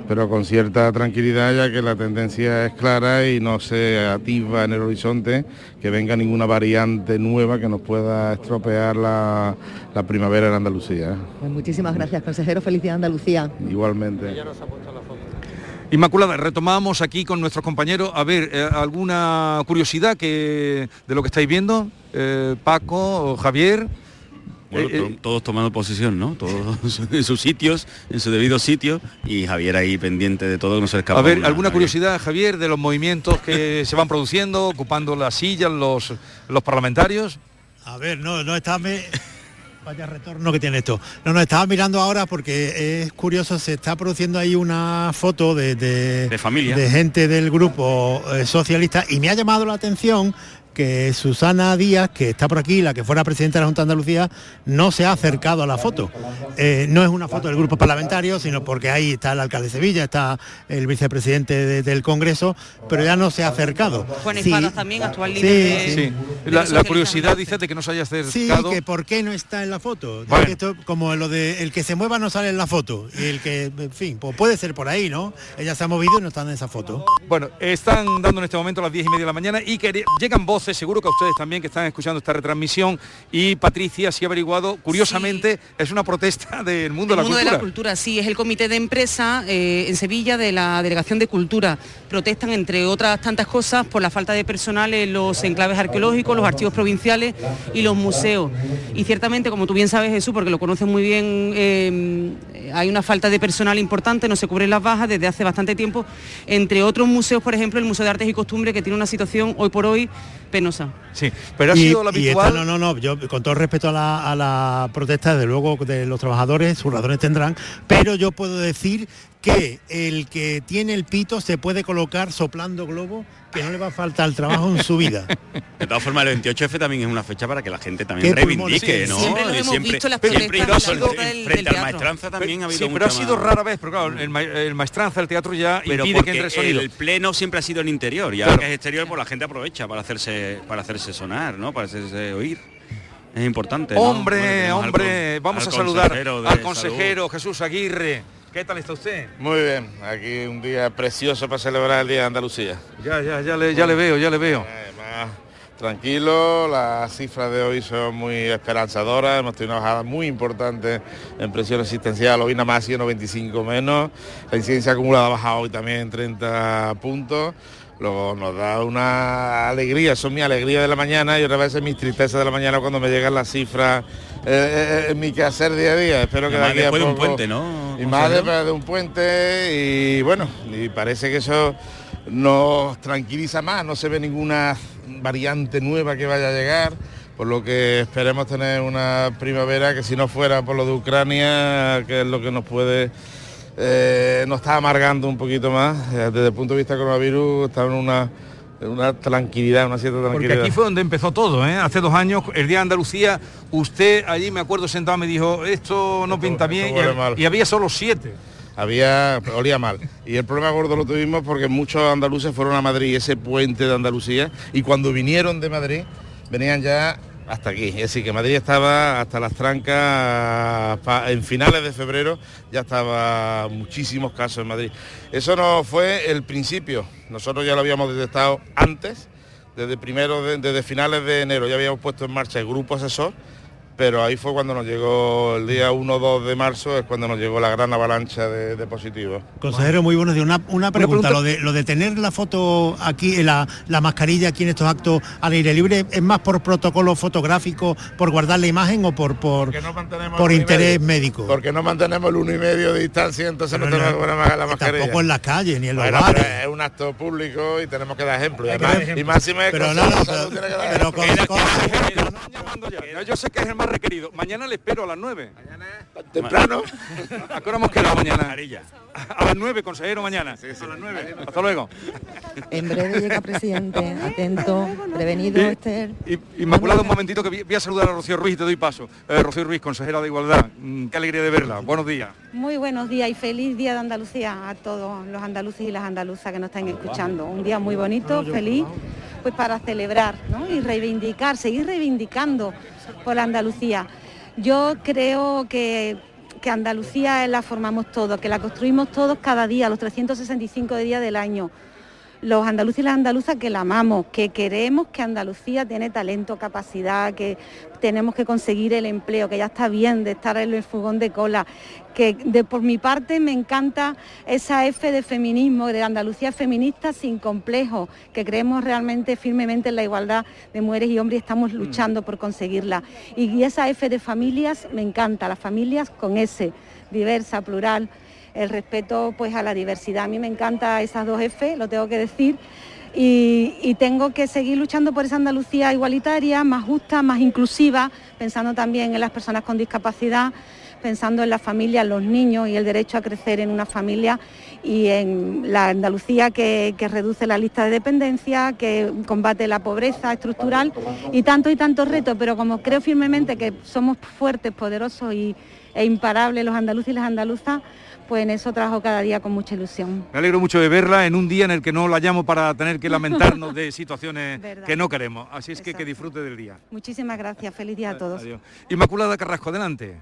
pero con cierta tranquilidad ya que la tendencia es clara y no se atisba en el horizonte que venga ninguna variante nueva que nos pueda estropear la, la primavera en Andalucía. ¿eh? Pues muchísimas gracias, consejero. Felicidad Andalucía. Igualmente. Inmaculada, retomamos aquí con nuestros compañeros. A ver, eh, ¿alguna curiosidad que, de lo que estáis viendo? Eh, Paco, Javier. Bueno, Eh, eh, to- todos tomando posición, ¿no? Todos en sus sitios, en su debido sitio, y Javier ahí pendiente de todo, que no se le escapa. A ver, una, ¿alguna Javier. curiosidad, Javier, de los movimientos que se van produciendo, ocupando las sillas los, los parlamentarios? A ver, no, no estaba... me- Vaya retorno que tiene esto. No, no, estaba mirando ahora porque es curioso, se está produciendo ahí una foto de, de, De familia. de gente del grupo eh, socialista y me ha llamado la atención que Susana Díaz, que está por aquí, la que fuera presidenta de la Junta de Andalucía, no se ha acercado a la foto. Eh, no es una foto del grupo parlamentario, sino porque ahí está el alcalde de Sevilla, está el vicepresidente de- del Congreso, pero ya no se ha acercado. Juan Sí. También, actual Sí, líder de... sí. Sí. de La, curiosidad dice de que no se haya Sí, acercado. que por qué no está en la foto. Ya Bueno. que esto, como lo de el que se mueva no sale en la foto. Y el que, en fin, pues puede ser por ahí, ¿no? Ella se ha movido y no está en esa foto. Bueno, están dando en este momento las 10 y media de la mañana y que llegan voces, seguro que a ustedes también que están escuchando esta retransmisión. Y Patricia, si ha averiguado, curiosamente, es una protesta del mundo, El de, la mundo de cultura. la cultura, sí, es el comité de empresa eh, en Sevilla de la Delegación de Cultura. Protestan, entre otras tantas cosas, por la falta de personal en los enclaves arqueológicos, los archivos provinciales y los museos. Y ciertamente, como tú bien sabes, Jesús, porque lo conoces muy bien, eh, hay una falta de personal importante, no se cubren las bajas desde hace bastante tiempo. Entre otros museos, por ejemplo, el Museo de Artes y Costumbres, que tiene una situación hoy por hoy penosa. Sí, pero ha Y- sido esta- habitual. no, no, no, yo con todo respeto a la, a la protesta, desde luego de los trabajadores, sus razones tendrán, pero yo puedo decir que el que tiene el pito se puede colocar soplando globo, que no le va a faltar el trabajo en su vida. De todas formas, el 28F también es una fecha para que la gente también reivindique, sí, ¿no? siempre los Y hemos visto en las siempre del- frente del al teatro. maestranza también ha habido sí, pero ha sido más- rara vez, pero claro, el, ma- el maestranza, el teatro ya pero impide que porque entre sonido. el pleno siempre ha sido en interior y Claro. ahora que es exterior pues la gente aprovecha para hacerse para hacerse sonar no para hacerse oír es importante ¿no? Bueno, Hombre, al hombre, vamos al a saludar de al salud. consejero Jesús Aguirre. ¿Qué tal está usted? Muy bien, aquí un día precioso para celebrar el Día de Andalucía. Ya, ya, ya le, ya le veo, ya le veo. Además, tranquilo, las cifras de hoy son muy esperanzadoras, hemos tenido una bajada muy importante en presión existencial, hoy nada más ha sido 95 menos, la incidencia acumulada ha bajado hoy también en 30 puntos. Luego nos da una alegría, son mi alegría de la mañana y otra vez es mi tristeza de la mañana cuando me llegan las cifras eh, eh, en mi quehacer día a día. Espero Y que de a después de un puente, ¿no, Y más después de un puente y bueno, y parece que eso nos tranquiliza más, no se ve ninguna variante nueva que vaya a llegar, por lo que esperemos tener una primavera que si no fuera por lo de Ucrania, que es lo que nos puede, eh, nos está amargando un poquito más, eh, desde el punto de vista del coronavirus está en una, una tranquilidad, una cierta Porque tranquilidad. aquí fue donde empezó todo, ¿eh? Hace dos años, el día de Andalucía, usted allí me acuerdo sentado me dijo, esto no pinta bien y, y había solo siete. había olía mal y el problema gordo lo tuvimos porque muchos andaluces fueron a Madrid ese puente de Andalucía y cuando vinieron de Madrid venían ya hasta aquí. Es decir que Madrid estaba hasta las trancas en finales de febrero ya estaba muchísimos casos en Madrid. Eso no fue el principio. Nosotros ya lo habíamos detectado antes desde primero de- desde finales de enero. Ya habíamos puesto en marcha el grupo asesor pero ahí fue cuando nos llegó el día 1-2 de marzo, es cuando nos llegó la gran avalancha de, de positivos. Consejero, muy buenos días. Una, una pregunta, pregunta- Lo, de, lo de tener la foto aquí, eh, la, la mascarilla aquí en estos actos al aire libre, ¿es más por protocolo fotográfico, por guardar la imagen o por, por, por uno y interés medio. médico? Porque no mantenemos el uno y medio de distancia, entonces no, Pero tenemos no- que poner más la mascarilla. Tampoco en las calles ni en los Bueno, bares. pero es un acto público y tenemos que dar ejemplo. Y, Hay que además- dar ejemplo. y máxime Pero no, no, pero- tiene que dar pero ejemplo. con- Ya, Yo sé que es el más requerido. Mañana le espero a las 9. Temprano. ¿A qué hora hemos quedado mañana? A las 9, consejero, mañana. A las 9. Hasta luego. En breve llega presidente, atento, prevenido, Esther. Inmaculado, un momentito que voy voy a saludar a Rocío Ruiz y te doy paso. Eh, Rocío Ruiz, consejera de Igualdad. Mm, Qué alegría de verla. Buenos días. Muy buenos días y feliz día de Andalucía a todos los andaluces y las andaluzas que nos están escuchando. Un día muy bonito, feliz, pues para celebrar ¿no? y reivindicar, seguir reivindicando por Andalucía. Yo creo que, que Andalucía la formamos todos, que la construimos todos cada día, los 365 días del año los andaluces y las andaluzas que la amamos, que queremos que Andalucía tiene talento, capacidad, que tenemos que conseguir el empleo, que ya está bien de estar en el fugón de cola, que de, por mi parte me encanta esa F de feminismo, de Andalucía feminista sin complejo, que creemos realmente firmemente en la igualdad de mujeres y hombres y estamos luchando por conseguirla. Y, y esa F de familias me encanta, las familias con S, diversa, plural el respeto pues a la diversidad. A mí me encanta esas dos F, lo tengo que decir. Y, tengo que seguir luchando por esa Andalucía igualitaria, más justa, más inclusiva, pensando también en las personas con discapacidad, pensando en la familia, en los niños y el derecho a crecer en una familia y en la Andalucía que, que reduce la lista de dependencia, que combate la pobreza estructural y tantos y tantos retos, pero como creo firmemente que somos fuertes, poderosos y, e imparables los andaluces y las andaluzas, pues en eso trabajo cada día con mucha ilusión. Me alegro mucho de verla en un día en el que no la llamo para tener que lamentarnos de situaciones que no queremos. Así es que que disfrute del día. Muchísimas gracias, feliz día a todos. Adiós. Inmaculada Carrasco, adelante.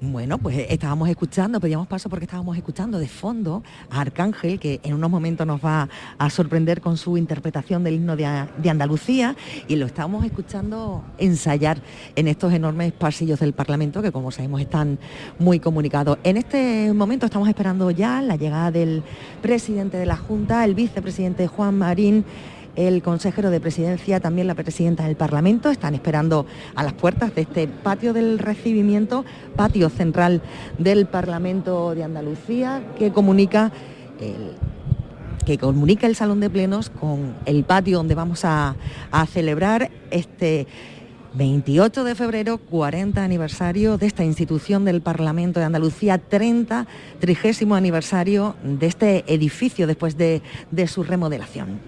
Bueno, pues estábamos escuchando, pedíamos paso porque estábamos escuchando de fondo a Arcángel, que en unos momentos nos va a sorprender con su interpretación del himno de Andalucía, y lo estábamos escuchando ensayar en estos enormes pasillos del Parlamento, que como sabemos están muy comunicados. En este momento estamos esperando ya la llegada del presidente de la Junta, el vicepresidente Juan Marín, el consejero de presidencia, también la presidenta del Parlamento, están esperando a las puertas de este patio del recibimiento, patio central del Parlamento de Andalucía, que comunica el que comunica el salón de plenos con el patio donde vamos a, a celebrar este 28 de febrero, 40 aniversario de esta institución del Parlamento de Andalucía, 30, trigésimo aniversario de este edificio después de, de su remodelación.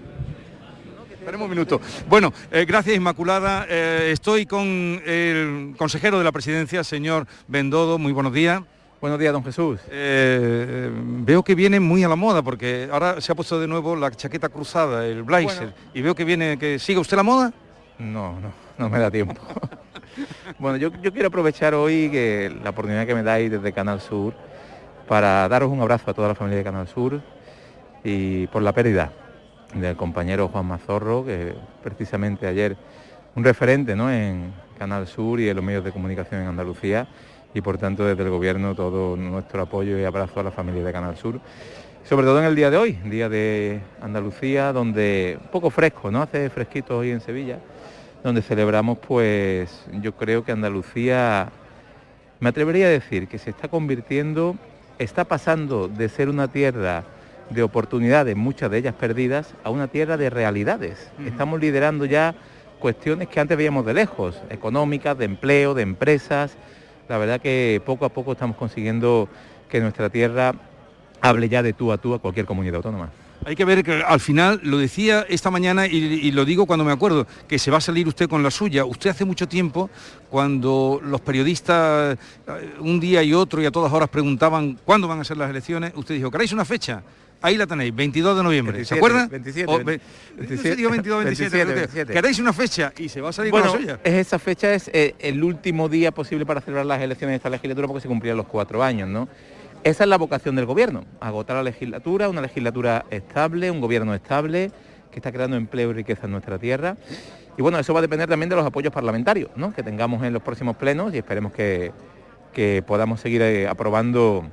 Esperemos un minuto. Bueno, eh, gracias Inmaculada. Eh, estoy con el consejero de la presidencia, señor Bendodo. Muy buenos días. Buenos días, don Jesús. Eh, veo que viene muy a la moda porque ahora se ha puesto de nuevo la chaqueta cruzada, el blazer, Bueno. y veo que viene, que sigue usted la moda. No, no, no me da tiempo. bueno, yo, yo quiero aprovechar hoy que la oportunidad que me dais desde Canal Sur para daros un abrazo a toda la familia de Canal Sur y por la pérdida del compañero Juan Mazorro, que precisamente ayer un referente ¿no? en Canal Sur y en los medios de comunicación en Andalucía y por tanto desde el gobierno todo nuestro apoyo y abrazo a la familia de Canal Sur. Sobre todo en el día de hoy, día de Andalucía, donde un poco fresco, ¿no? Hace fresquito hoy en Sevilla, donde celebramos pues yo creo que Andalucía, me atrevería a decir que se está convirtiendo, está pasando de ser una tierra de oportunidades, muchas de ellas perdidas, a una tierra de realidades. Estamos liderando ya cuestiones que antes veíamos de lejos, económicas, de empleo, de empresas. La verdad que poco a poco estamos consiguiendo que nuestra tierra hable ya de tú a tú a cualquier comunidad autónoma. Hay que ver que al final, lo decía esta mañana y, y lo digo cuando me acuerdo, que se va a salir usted con la suya. Usted hace mucho tiempo, cuando los periodistas eh, un día y otro y a todas horas preguntaban cuándo van a ser las elecciones, usted dijo, ¿queréis una fecha? Ahí la tenéis, 22 de noviembre. 27, ¿Se acuerda? 27, O ve- 27, digo 22, 27, 27, pero que- 27. ¿Queréis una fecha? Y se va a salir Bueno, con la suya. es esa fecha es eh, el último día posible para celebrar las elecciones de esta legislatura porque se cumplían los cuatro años, ¿no? Esa es la vocación del gobierno, agotar la legislatura, una legislatura estable, un gobierno estable, que está creando empleo y riqueza en nuestra tierra. Y bueno, eso va a depender también de los apoyos parlamentarios, ¿no? Que tengamos en los próximos plenos y esperemos que, que podamos seguir eh, aprobando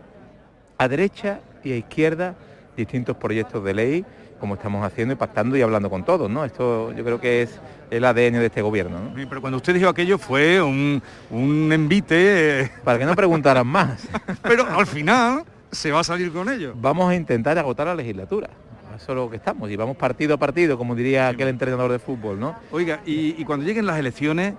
a derecha y a izquierda distintos proyectos de ley como estamos haciendo y pactando y hablando con todos, ¿no? Esto yo creo que es el ADN de este gobierno, ¿no? Sí, Pero cuando usted dijo aquello fue un, un envite... eh, Para que no preguntaran más. pero al final se va a salir con ello. Vamos a intentar agotar la legislatura. Eso es lo que estamos. Y vamos partido a partido, como diría aquel entrenador de fútbol, ¿no? Oiga, y, y cuando lleguen las elecciones,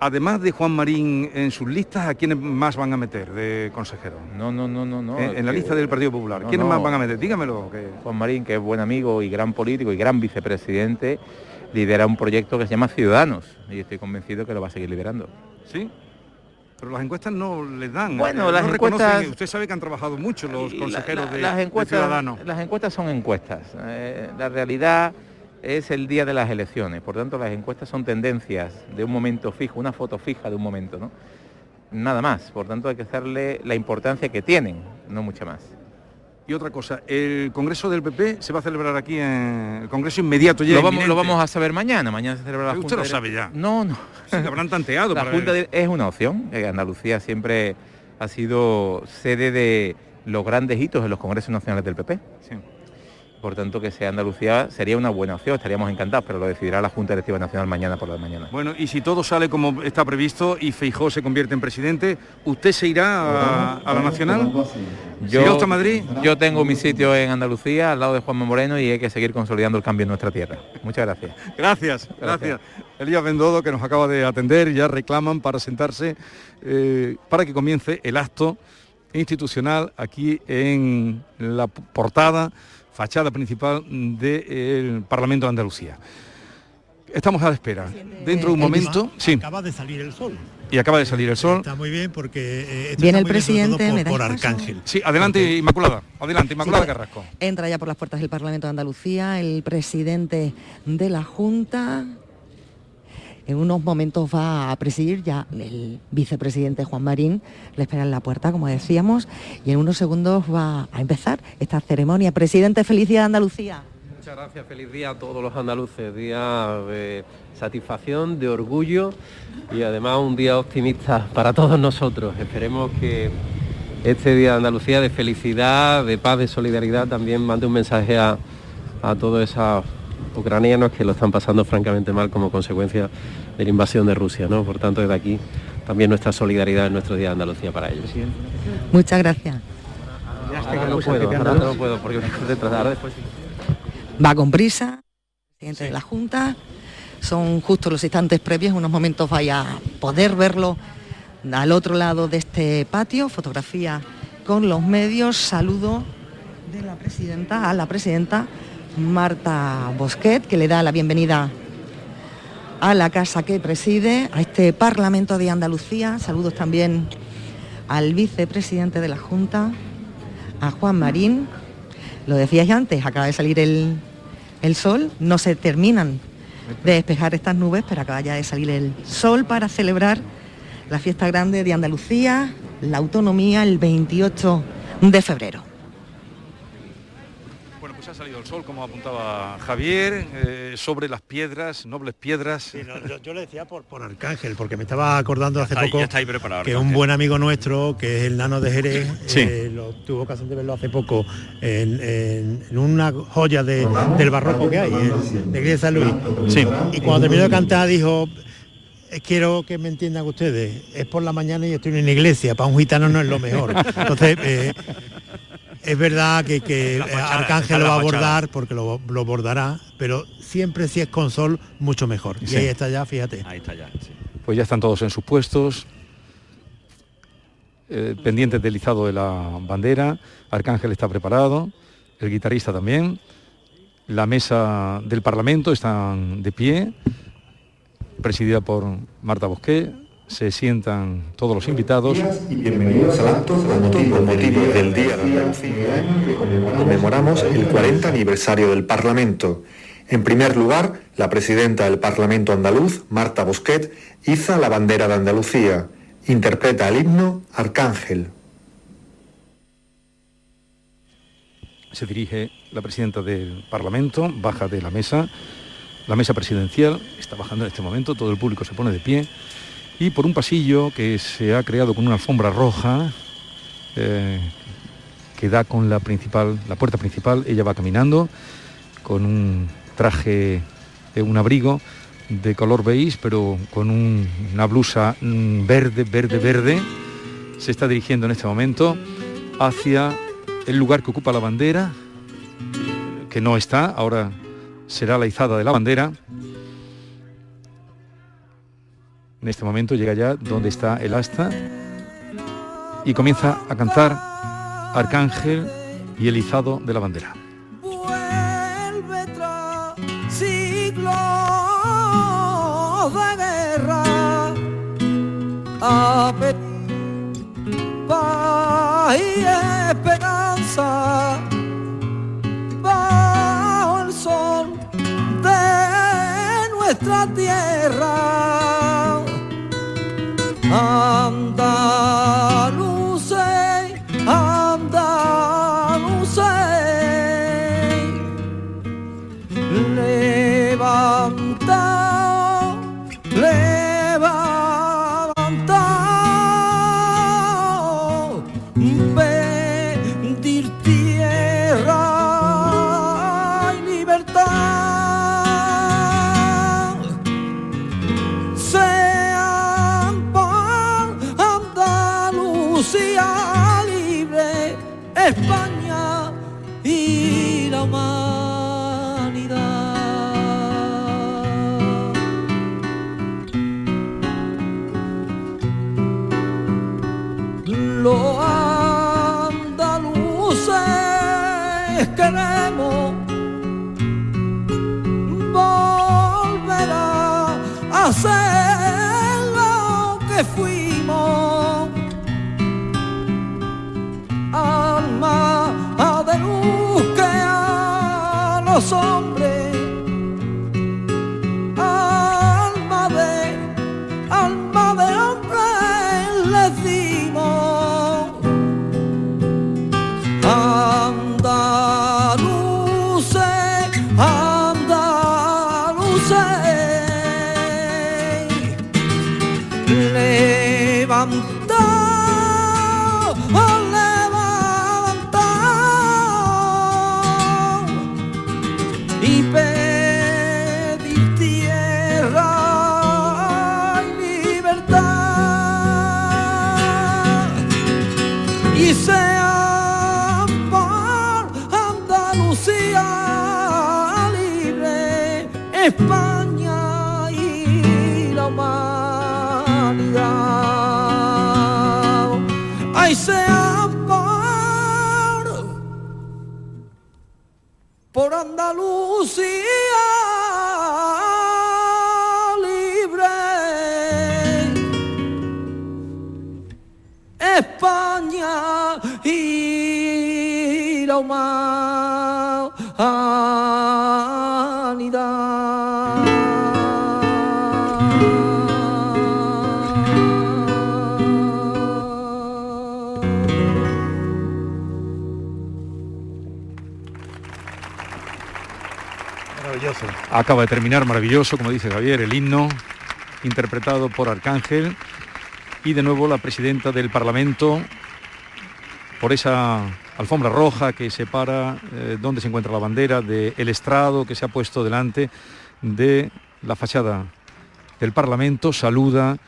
además de Juan Marín en sus listas, ¿a quiénes más van a meter de consejero? No, no, no, no, no. En, en la que- lista del Partido Popular. No, ¿Quiénes no. más van a meter? Dígamelo. que- Juan Marín, que es buen amigo y gran político y gran vicepresidente, lidera un proyecto que se llama Ciudadanos y estoy convencido que lo va a seguir liderando. ¿Sí? Pero las encuestas no les dan. Bueno, eh, las no reconocen- encuestas- Usted sabe que han trabajado mucho los consejeros la- de, las de encuestas, Ciudadanos. Las encuestas son encuestas. Eh, la realidad es el día de las elecciones. Por tanto, las encuestas son tendencias de un momento fijo, una foto fija de un momento, ¿no? Nada más. Por tanto, hay que darle la importancia que tienen, no mucha más. Y otra cosa, el Congreso del PP se va a celebrar aquí en el Congreso inmediato ya. Lo vamos, lo vamos a saber mañana. Mañana se celebra la Usted Junta lo de- sabe ya. No, no. Sí, que habrán tanteado. La para- Junta de- es una opción. Eh, Andalucía siempre ha sido sede de los grandes hitos en los congresos nacionales del PP. Por tanto, que sea Andalucía sería una buena opción, estaríamos encantados, pero lo decidirá la Junta Electiva Nacional mañana por la mañana. Bueno, y si todo sale como está previsto y Feijó se convierte en presidente, ¿usted se irá a, a la Nacional? ¿Se irá usted a Madrid? yo tengo mi sitio en Andalucía, al lado de Juanma Moreno, y hay que seguir consolidando el cambio en nuestra tierra. Muchas gracias. Gracias, gracias. Elías Bendodo, que nos acaba de atender, ya reclaman para sentarse, eh, para que comience el acto institucional aquí en la portada, fachada principal del Parlamento de Andalucía. Estamos a la espera. Dentro de un momento, sí, Acaba de salir el sol. y acaba de salir el sol. Está muy bien porque eh, Viene el presidente, ¿me por? Arcángel. Sí, adelante Inmaculada, adelante Inmaculada Sí, Carrasco. Entra ya por las puertas del Parlamento de Andalucía el presidente de la Junta. En unos momentos va a presidir ya el vicepresidente Juan Marín, le espera en la puerta, como decíamos, y en unos segundos va a empezar esta ceremonia. Presidente, feliz día de Andalucía. Muchas gracias, feliz día a todos los andaluces, día de satisfacción, de orgullo y además un día optimista para todos nosotros. Esperemos que este día de Andalucía de felicidad, de paz, de solidaridad también mande un mensaje a, a todos esos ucranianos que lo están pasando francamente mal como consecuencia de la invasión de Rusia. ¿no? Por tanto, desde aquí también nuestra solidaridad en nuestro día de Andalucía para ellos. Muchas gracias. Ahora no puedo, ahora no puedo porque me tengo detrás, ahora después sí. Va con prisa, presidente de la Junta. Son justo los instantes previos, en unos momentos vaya a poder verlo al otro lado de este patio, fotografía con los medios, saludo de la presidenta a la presidenta Marta Bosquet, que le da la bienvenida a la casa que preside, a este Parlamento de Andalucía. Saludos también al vicepresidente de la Junta, a Juan Marín. Lo decías antes, acaba de salir el, el sol, no se terminan de despejar estas nubes, pero acaba ya de salir el sol para celebrar la fiesta grande de Andalucía, la autonomía, el 28 de febrero. Pues ha salido el sol, como apuntaba Javier, eh, sobre las piedras, nobles piedras. yo, yo le decía por, por Arcángel, porque me estaba acordando hace ahí, poco que un buen amigo nuestro, que es el nano de Jerez, Sí. eh, lo, tuvo ocasión de verlo hace poco en, en- en una joya de- del barroco que hay, en la iglesia de San Luis. Sí. Y cuando terminó de cantar dijo, "Eh, quiero que me entiendan ustedes, es por la mañana y estoy en una iglesia, para un gitano no es lo mejor. Entonces, eh, es verdad que, que eh, Arcángel lo va a abordar porque lo, lo bordará, pero siempre si es con sol, mucho mejor. Y ahí está ya, fíjate. Ahí está ya. sí. Pues ya están todos en sus puestos, eh, pendientes del izado de la bandera, Arcángel está preparado, el guitarrista también, la mesa del Parlamento están de pie, presidida por Marta Bosqué, se sientan todos los invitados. y bienvenidos al acto con motivo, motivo del Día de Andalucía. Conmemoramos el 40 aniversario del Parlamento. En primer lugar, la presidenta del Parlamento andaluz, Marta Bosquet, iza la bandera de Andalucía. Interpreta el himno Arcángel. Se dirige la presidenta del Parlamento, baja de la mesa, la mesa presidencial está bajando en este momento, todo el público se pone de pie y por un pasillo que se ha creado con una alfombra roja eh, que da con la principal, la puerta principal, ella va caminando con un traje, un abrigo de color beige, pero con un- una blusa mm, verde, verde, verde. Se está dirigiendo en este momento hacia el lugar que ocupa la bandera, que no está, ahora será la izada de la bandera. En este momento llega ya donde está el asta y comienza a cantar Arcángel y el izado de la bandera. De guerra a paz y esperanza bajo el sol de nuestra tierra. of queremos volver a hacer lo que fuimos. Acaba de terminar maravilloso, como dice Javier, el himno interpretado por Arcángel y de nuevo la presidenta del Parlamento por esa alfombra roja que separa eh, donde se encuentra la bandera del estrado que se ha puesto delante de la fachada del Parlamento, saluda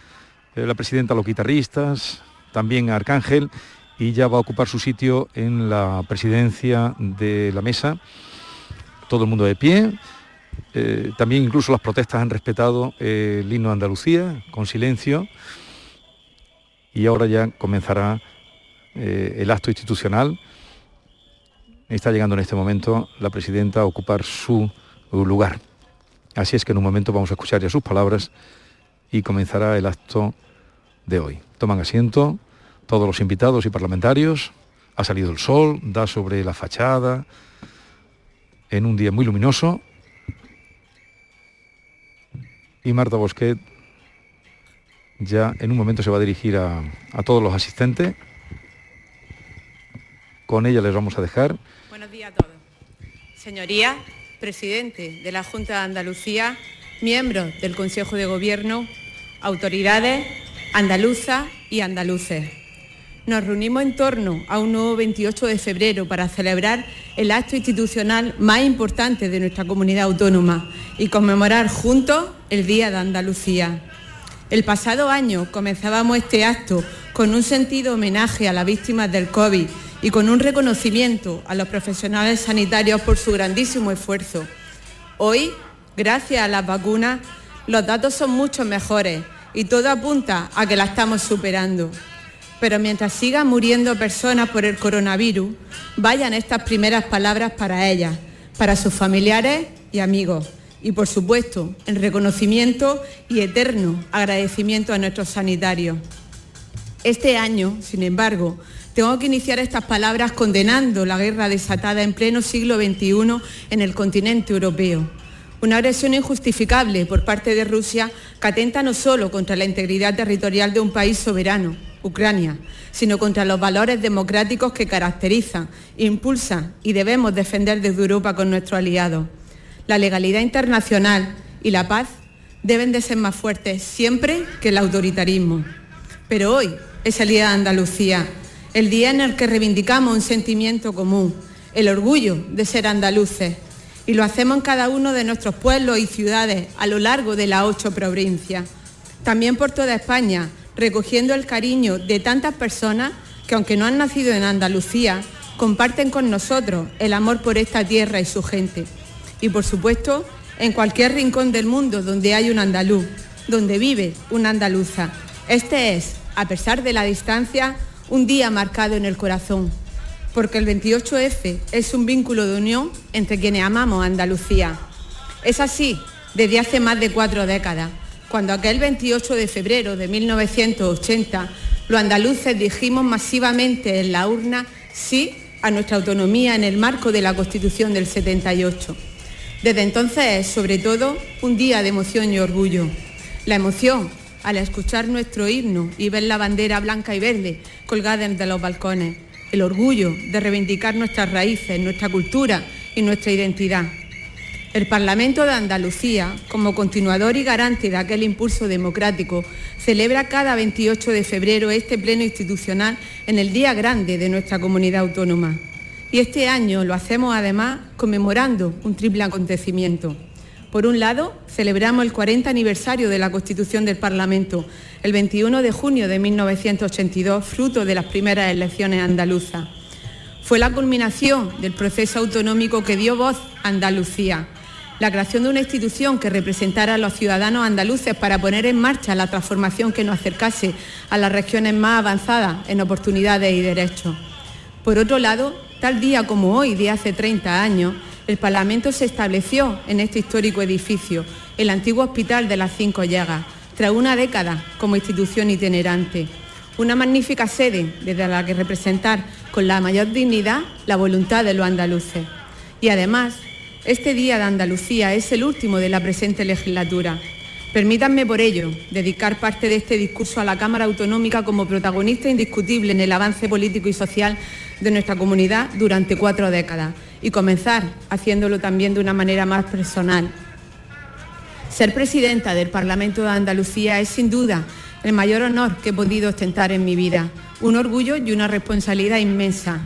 eh, la presidenta a los guitarristas, también a Arcángel y ya va a ocupar su sitio en la presidencia de la mesa. Todo el mundo de pie. Eh, también incluso las protestas han respetado eh, el himno de Andalucía con silencio y ahora ya comenzará eh, el acto institucional. Está llegando en este momento la presidenta a ocupar su lugar. Así es que en un momento vamos a escuchar ya sus palabras y comenzará el acto de hoy. Toman asiento todos los invitados y parlamentarios. Ha salido el sol, da sobre la fachada en un día muy luminoso. Y Marta Bosquet ya en un momento se va a dirigir a, a todos los asistentes. Con ella les vamos a dejar. Buenos días a todos. Señorías, presidente de la Junta de Andalucía, miembros del Consejo de Gobierno, autoridades andaluzas y andaluces. Nos reunimos en torno a un nuevo 28 de febrero para celebrar el acto institucional más importante de nuestra comunidad autónoma y conmemorar juntos el Día de Andalucía. El pasado año comenzábamos este acto con un sentido homenaje a las víctimas del COVID y con un reconocimiento a los profesionales sanitarios por su grandísimo esfuerzo. Hoy, gracias a las vacunas, los datos son mucho mejores y todo apunta a que la estamos superando. Pero mientras sigan muriendo personas por el coronavirus, vayan estas primeras palabras para ellas, para sus familiares y amigos. Y por supuesto, en reconocimiento y eterno agradecimiento a nuestros sanitarios. Este año, sin embargo, tengo que iniciar estas palabras condenando la guerra desatada en pleno siglo XXI en el continente europeo. Una agresión injustificable por parte de Rusia que atenta no solo contra la integridad territorial de un país soberano, Ucrania, sino contra los valores democráticos que caracterizan, impulsan y debemos defender desde Europa con nuestros aliados. La legalidad internacional y la paz deben de ser más fuertes siempre que el autoritarismo. Pero hoy es el Día de Andalucía el día en el que reivindicamos un sentimiento común, el orgullo de ser andaluces. Y lo hacemos en cada uno de nuestros pueblos y ciudades a lo largo de las ocho provincias. También por toda España, recogiendo el cariño de tantas personas que aunque no han nacido en Andalucía, comparten con nosotros el amor por esta tierra y su gente. Y por supuesto, en cualquier rincón del mundo donde hay un andaluz, donde vive una andaluza. Este es, a pesar de la distancia, un día marcado en el corazón, porque el 28F es un vínculo de unión entre quienes amamos Andalucía. Es así desde hace más de cuatro décadas, cuando aquel 28 de febrero de 1980 los andaluces dijimos masivamente en la urna sí a nuestra autonomía en el marco de la Constitución del 78. Desde entonces es, sobre todo, un día de emoción y orgullo. La emoción al escuchar nuestro himno y ver la bandera blanca y verde colgada entre los balcones, el orgullo de reivindicar nuestras raíces, nuestra cultura y nuestra identidad. El Parlamento de Andalucía, como continuador y garante de aquel impulso democrático, celebra cada 28 de febrero este pleno institucional en el día grande de nuestra comunidad autónoma. Y este año lo hacemos además conmemorando un triple acontecimiento. Por un lado, celebramos el 40 aniversario de la Constitución del Parlamento, el 21 de junio de 1982, fruto de las primeras elecciones andaluzas. Fue la culminación del proceso autonómico que dio voz a Andalucía, la creación de una institución que representara a los ciudadanos andaluces para poner en marcha la transformación que nos acercase a las regiones más avanzadas en oportunidades y derechos. Por otro lado, tal día como hoy, de hace 30 años, el Parlamento se estableció en este histórico edificio, el antiguo Hospital de las Cinco Llagas, tras una década como institución itinerante. Una magnífica sede desde la que representar con la mayor dignidad la voluntad de los andaluces. Y además, este Día de Andalucía es el último de la presente legislatura. Permítanme por ello dedicar parte de este discurso a la Cámara Autonómica como protagonista indiscutible en el avance político y social de nuestra comunidad durante cuatro décadas y comenzar haciéndolo también de una manera más personal. Ser presidenta del Parlamento de Andalucía es sin duda el mayor honor que he podido ostentar en mi vida, un orgullo y una responsabilidad inmensa.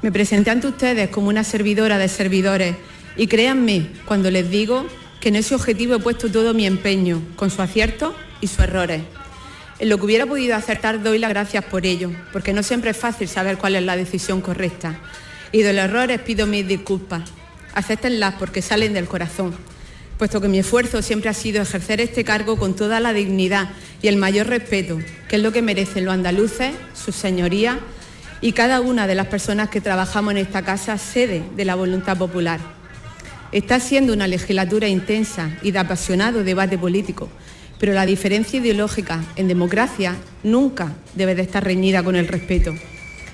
Me presenté ante ustedes como una servidora de servidores y créanme cuando les digo que en ese objetivo he puesto todo mi empeño, con sus aciertos y sus errores. En lo que hubiera podido acertar doy las gracias por ello, porque no siempre es fácil saber cuál es la decisión correcta. Y de los errores pido mis disculpas. Acéptenlas porque salen del corazón, puesto que mi esfuerzo siempre ha sido ejercer este cargo con toda la dignidad y el mayor respeto, que es lo que merecen los andaluces, sus señorías y cada una de las personas que trabajamos en esta casa sede de la voluntad popular. Está siendo una legislatura intensa y de apasionado debate político, pero la diferencia ideológica en democracia nunca debe de estar reñida con el respeto.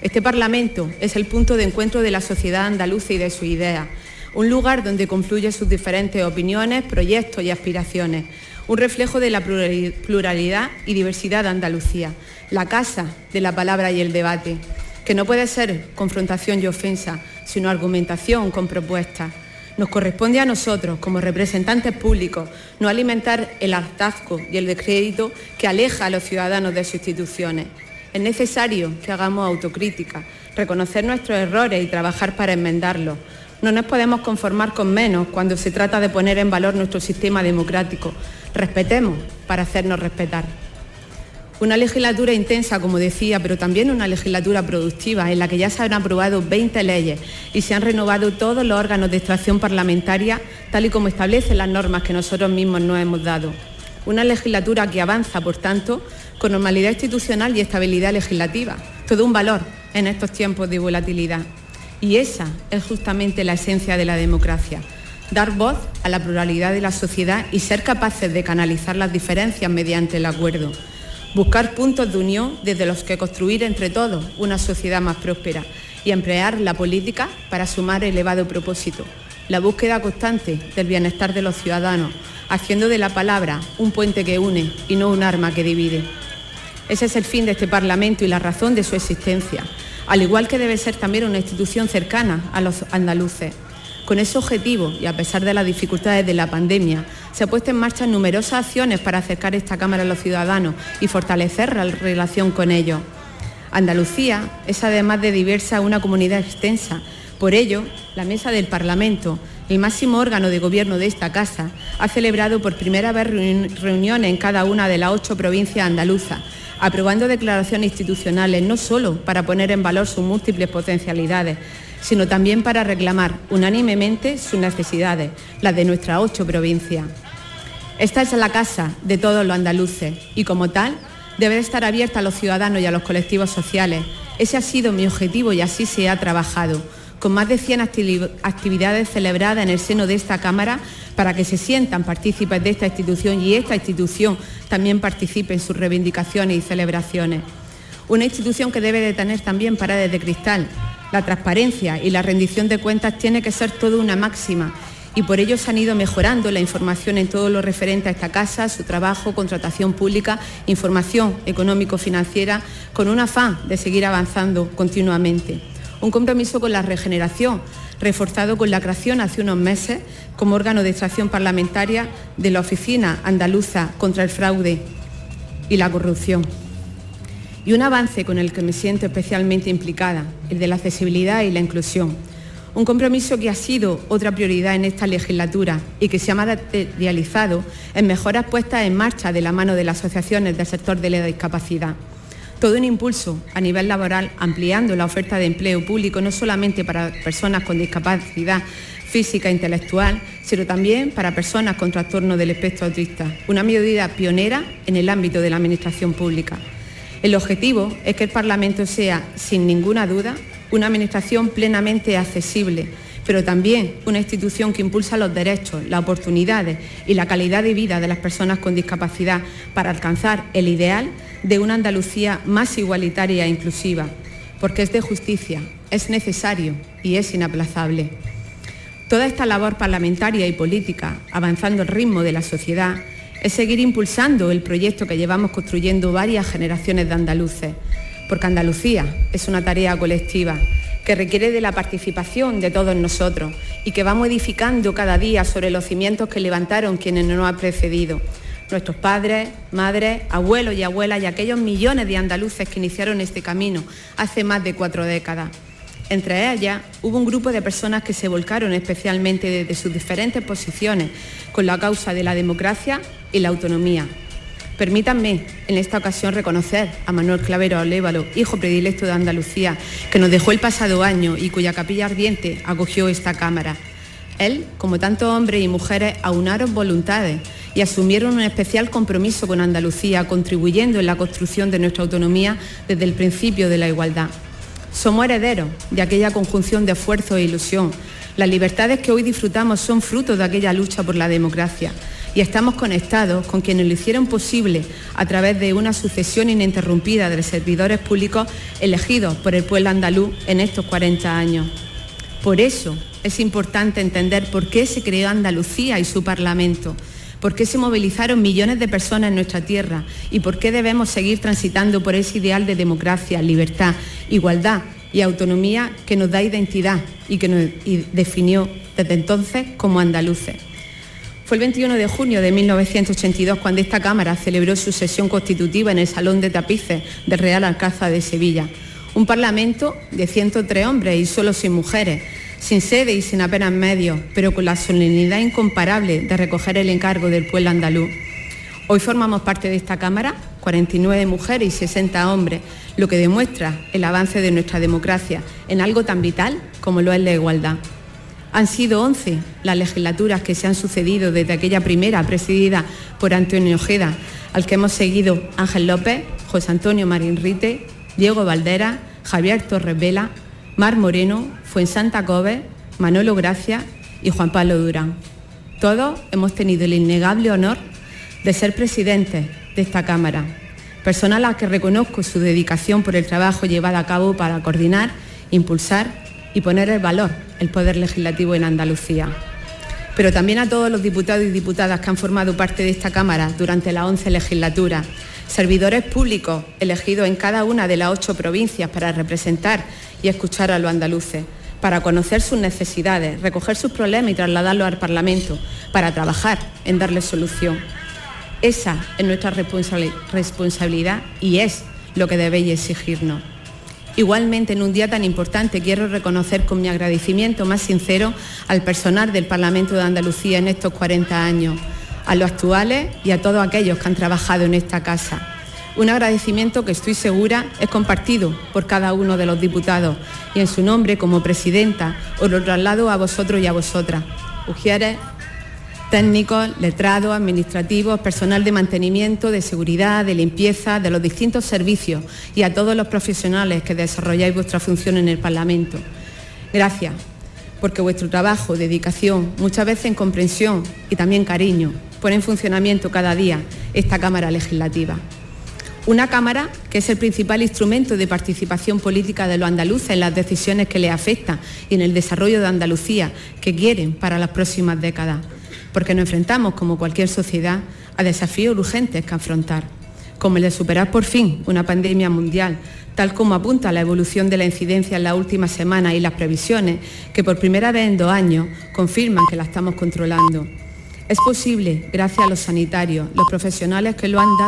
Este Parlamento es el punto de encuentro de la sociedad andaluza y de sus ideas, un lugar donde confluyen sus diferentes opiniones, proyectos y aspiraciones, un reflejo de la pluralidad y diversidad de Andalucía, la casa de la palabra y el debate, que no puede ser confrontación y ofensa, sino argumentación con propuestas. Nos corresponde a nosotros, como representantes públicos, no alimentar el hartazgo y el descrédito que aleja a los ciudadanos de sus instituciones. Es necesario que hagamos autocrítica, reconocer nuestros errores y trabajar para enmendarlos. No nos podemos conformar con menos cuando se trata de poner en valor nuestro sistema democrático. Respetemos para hacernos respetar. Una legislatura intensa, como decía, pero también una legislatura productiva en la que ya se han aprobado 20 leyes y se han renovado todos los órganos de extracción parlamentaria tal y como establecen las normas que nosotros mismos nos hemos dado. Una legislatura que avanza, por tanto, con normalidad institucional y estabilidad legislativa. Todo un valor en estos tiempos de volatilidad. Y esa es justamente la esencia de la democracia. Dar voz a la pluralidad de la sociedad y ser capaces de canalizar las diferencias mediante el acuerdo. Buscar puntos de unión desde los que construir entre todos una sociedad más próspera y emplear la política para sumar elevado propósito. La búsqueda constante del bienestar de los ciudadanos, haciendo de la palabra un puente que une y no un arma que divide. Ese es el fin de este Parlamento y la razón de su existencia, al igual que debe ser también una institución cercana a los andaluces. Con ese objetivo, y a pesar de las dificultades de la pandemia, se han puesto en marcha numerosas acciones para acercar esta Cámara a los ciudadanos y fortalecer la relación con ellos. Andalucía es además de diversa una comunidad extensa. Por ello, la Mesa del Parlamento, el máximo órgano de gobierno de esta casa, ha celebrado por primera vez reuniones en cada una de las ocho provincias andaluzas, aprobando declaraciones institucionales no solo para poner en valor sus múltiples potencialidades, sino también para reclamar unánimemente sus necesidades, las de nuestras ocho provincias. Esta es la casa de todos los andaluces y como tal debe estar abierta a los ciudadanos y a los colectivos sociales. Ese ha sido mi objetivo y así se ha trabajado, con más de 100 actividades celebradas en el seno de esta Cámara para que se sientan partícipes de esta institución y esta institución también participe en sus reivindicaciones y celebraciones. Una institución que debe de tener también paredes de cristal. La transparencia y la rendición de cuentas tiene que ser todo una máxima y por ello se han ido mejorando la información en todo lo referente a esta casa, su trabajo, contratación pública, información económico-financiera, con un afán de seguir avanzando continuamente. Un compromiso con la regeneración, reforzado con la creación hace unos meses como órgano de extracción parlamentaria de la Oficina Andaluza contra el Fraude y la Corrupción. Y un avance con el que me siento especialmente implicada, el de la accesibilidad y la inclusión un compromiso que ha sido otra prioridad en esta legislatura y que se ha materializado en mejoras puestas en marcha de la mano de las asociaciones del sector de la discapacidad. Todo un impulso a nivel laboral ampliando la oferta de empleo público no solamente para personas con discapacidad física e intelectual, sino también para personas con trastorno del espectro autista, una medida pionera en el ámbito de la Administración pública. El objetivo es que el Parlamento sea, sin ninguna duda, una administración plenamente accesible, pero también una institución que impulsa los derechos, las oportunidades y la calidad de vida de las personas con discapacidad para alcanzar el ideal de una Andalucía más igualitaria e inclusiva, porque es de justicia, es necesario y es inaplazable. Toda esta labor parlamentaria y política, avanzando el ritmo de la sociedad, es seguir impulsando el proyecto que llevamos construyendo varias generaciones de andaluces, porque Andalucía es una tarea colectiva que requiere de la participación de todos nosotros y que vamos edificando cada día sobre los cimientos que levantaron quienes nos han precedido, nuestros padres, madres, abuelos y abuelas y aquellos millones de andaluces que iniciaron este camino hace más de cuatro décadas. Entre ellas hubo un grupo de personas que se volcaron especialmente desde sus diferentes posiciones con la causa de la democracia y la autonomía, Permítanme en esta ocasión reconocer a Manuel Clavero Alévalo, hijo predilecto de Andalucía, que nos dejó el pasado año y cuya capilla ardiente acogió esta Cámara. Él, como tantos hombres y mujeres, aunaron voluntades y asumieron un especial compromiso con Andalucía, contribuyendo en la construcción de nuestra autonomía desde el principio de la igualdad. Somos herederos de aquella conjunción de esfuerzo e ilusión. Las libertades que hoy disfrutamos son fruto de aquella lucha por la democracia y estamos conectados con quienes lo hicieron posible a través de una sucesión ininterrumpida de servidores públicos elegidos por el pueblo andaluz en estos 40 años. Por eso es importante entender por qué se creó Andalucía y su Parlamento, por qué se movilizaron millones de personas en nuestra tierra y por qué debemos seguir transitando por ese ideal de democracia, libertad, igualdad y autonomía que nos da identidad y que nos definió desde entonces como andaluces. Fue el 21 de junio de 1982 cuando esta Cámara celebró su sesión constitutiva en el Salón de Tapices del Real Alcázar de Sevilla. Un parlamento de 103 hombres y solo sin mujeres, sin sede y sin apenas medios, pero con la solemnidad incomparable de recoger el encargo del pueblo andaluz. Hoy formamos parte de esta Cámara, 49 mujeres y 60 hombres, lo que demuestra el avance de nuestra democracia en algo tan vital como lo es la igualdad. Han sido 11 las legislaturas que se han sucedido desde aquella primera presidida por Antonio Ojeda, al que hemos seguido Ángel López, José Antonio Marín Rite, Diego Valdera, Javier Torres Vela, Mar Moreno, Fuensanta Cobe, Manolo Gracia y Juan Pablo Durán. Todos hemos tenido el innegable honor de ser presidentes de esta Cámara, personas a las que reconozco su dedicación por el trabajo llevado a cabo para coordinar, impulsar y poner el valor el poder legislativo en Andalucía. Pero también a todos los diputados y diputadas que han formado parte de esta Cámara durante la 11 legislatura, servidores públicos elegidos en cada una de las ocho provincias para representar y escuchar a los andaluces, para conocer sus necesidades, recoger sus problemas y trasladarlos al Parlamento, para trabajar en darles solución. Esa es nuestra responsabilidad y es lo que debéis exigirnos. Igualmente, en un día tan importante, quiero reconocer con mi agradecimiento más sincero al personal del Parlamento de Andalucía en estos 40 años, a los actuales y a todos aquellos que han trabajado en esta casa. Un agradecimiento que estoy segura es compartido por cada uno de los diputados y en su nombre como presidenta os lo traslado a vosotros y a vosotras. Ujieres, técnicos, letrados, administrativos, personal de mantenimiento, de seguridad, de limpieza, de los distintos servicios y a todos los profesionales que desarrolláis vuestra función en el Parlamento. Gracias, porque vuestro trabajo, dedicación, muchas veces en comprensión y también cariño, pone en funcionamiento cada día esta Cámara Legislativa. Una Cámara que es el principal instrumento de participación política de los andaluces en las decisiones que les afectan y en el desarrollo de Andalucía que quieren para las próximas décadas porque nos enfrentamos, como cualquier sociedad, a desafíos urgentes que afrontar, como el de superar por fin una pandemia mundial, tal como apunta la evolución de la incidencia en las últimas semanas y las previsiones, que por primera vez en dos años confirman que la estamos controlando. Es posible gracias a los sanitarios, los profesionales que lo han dado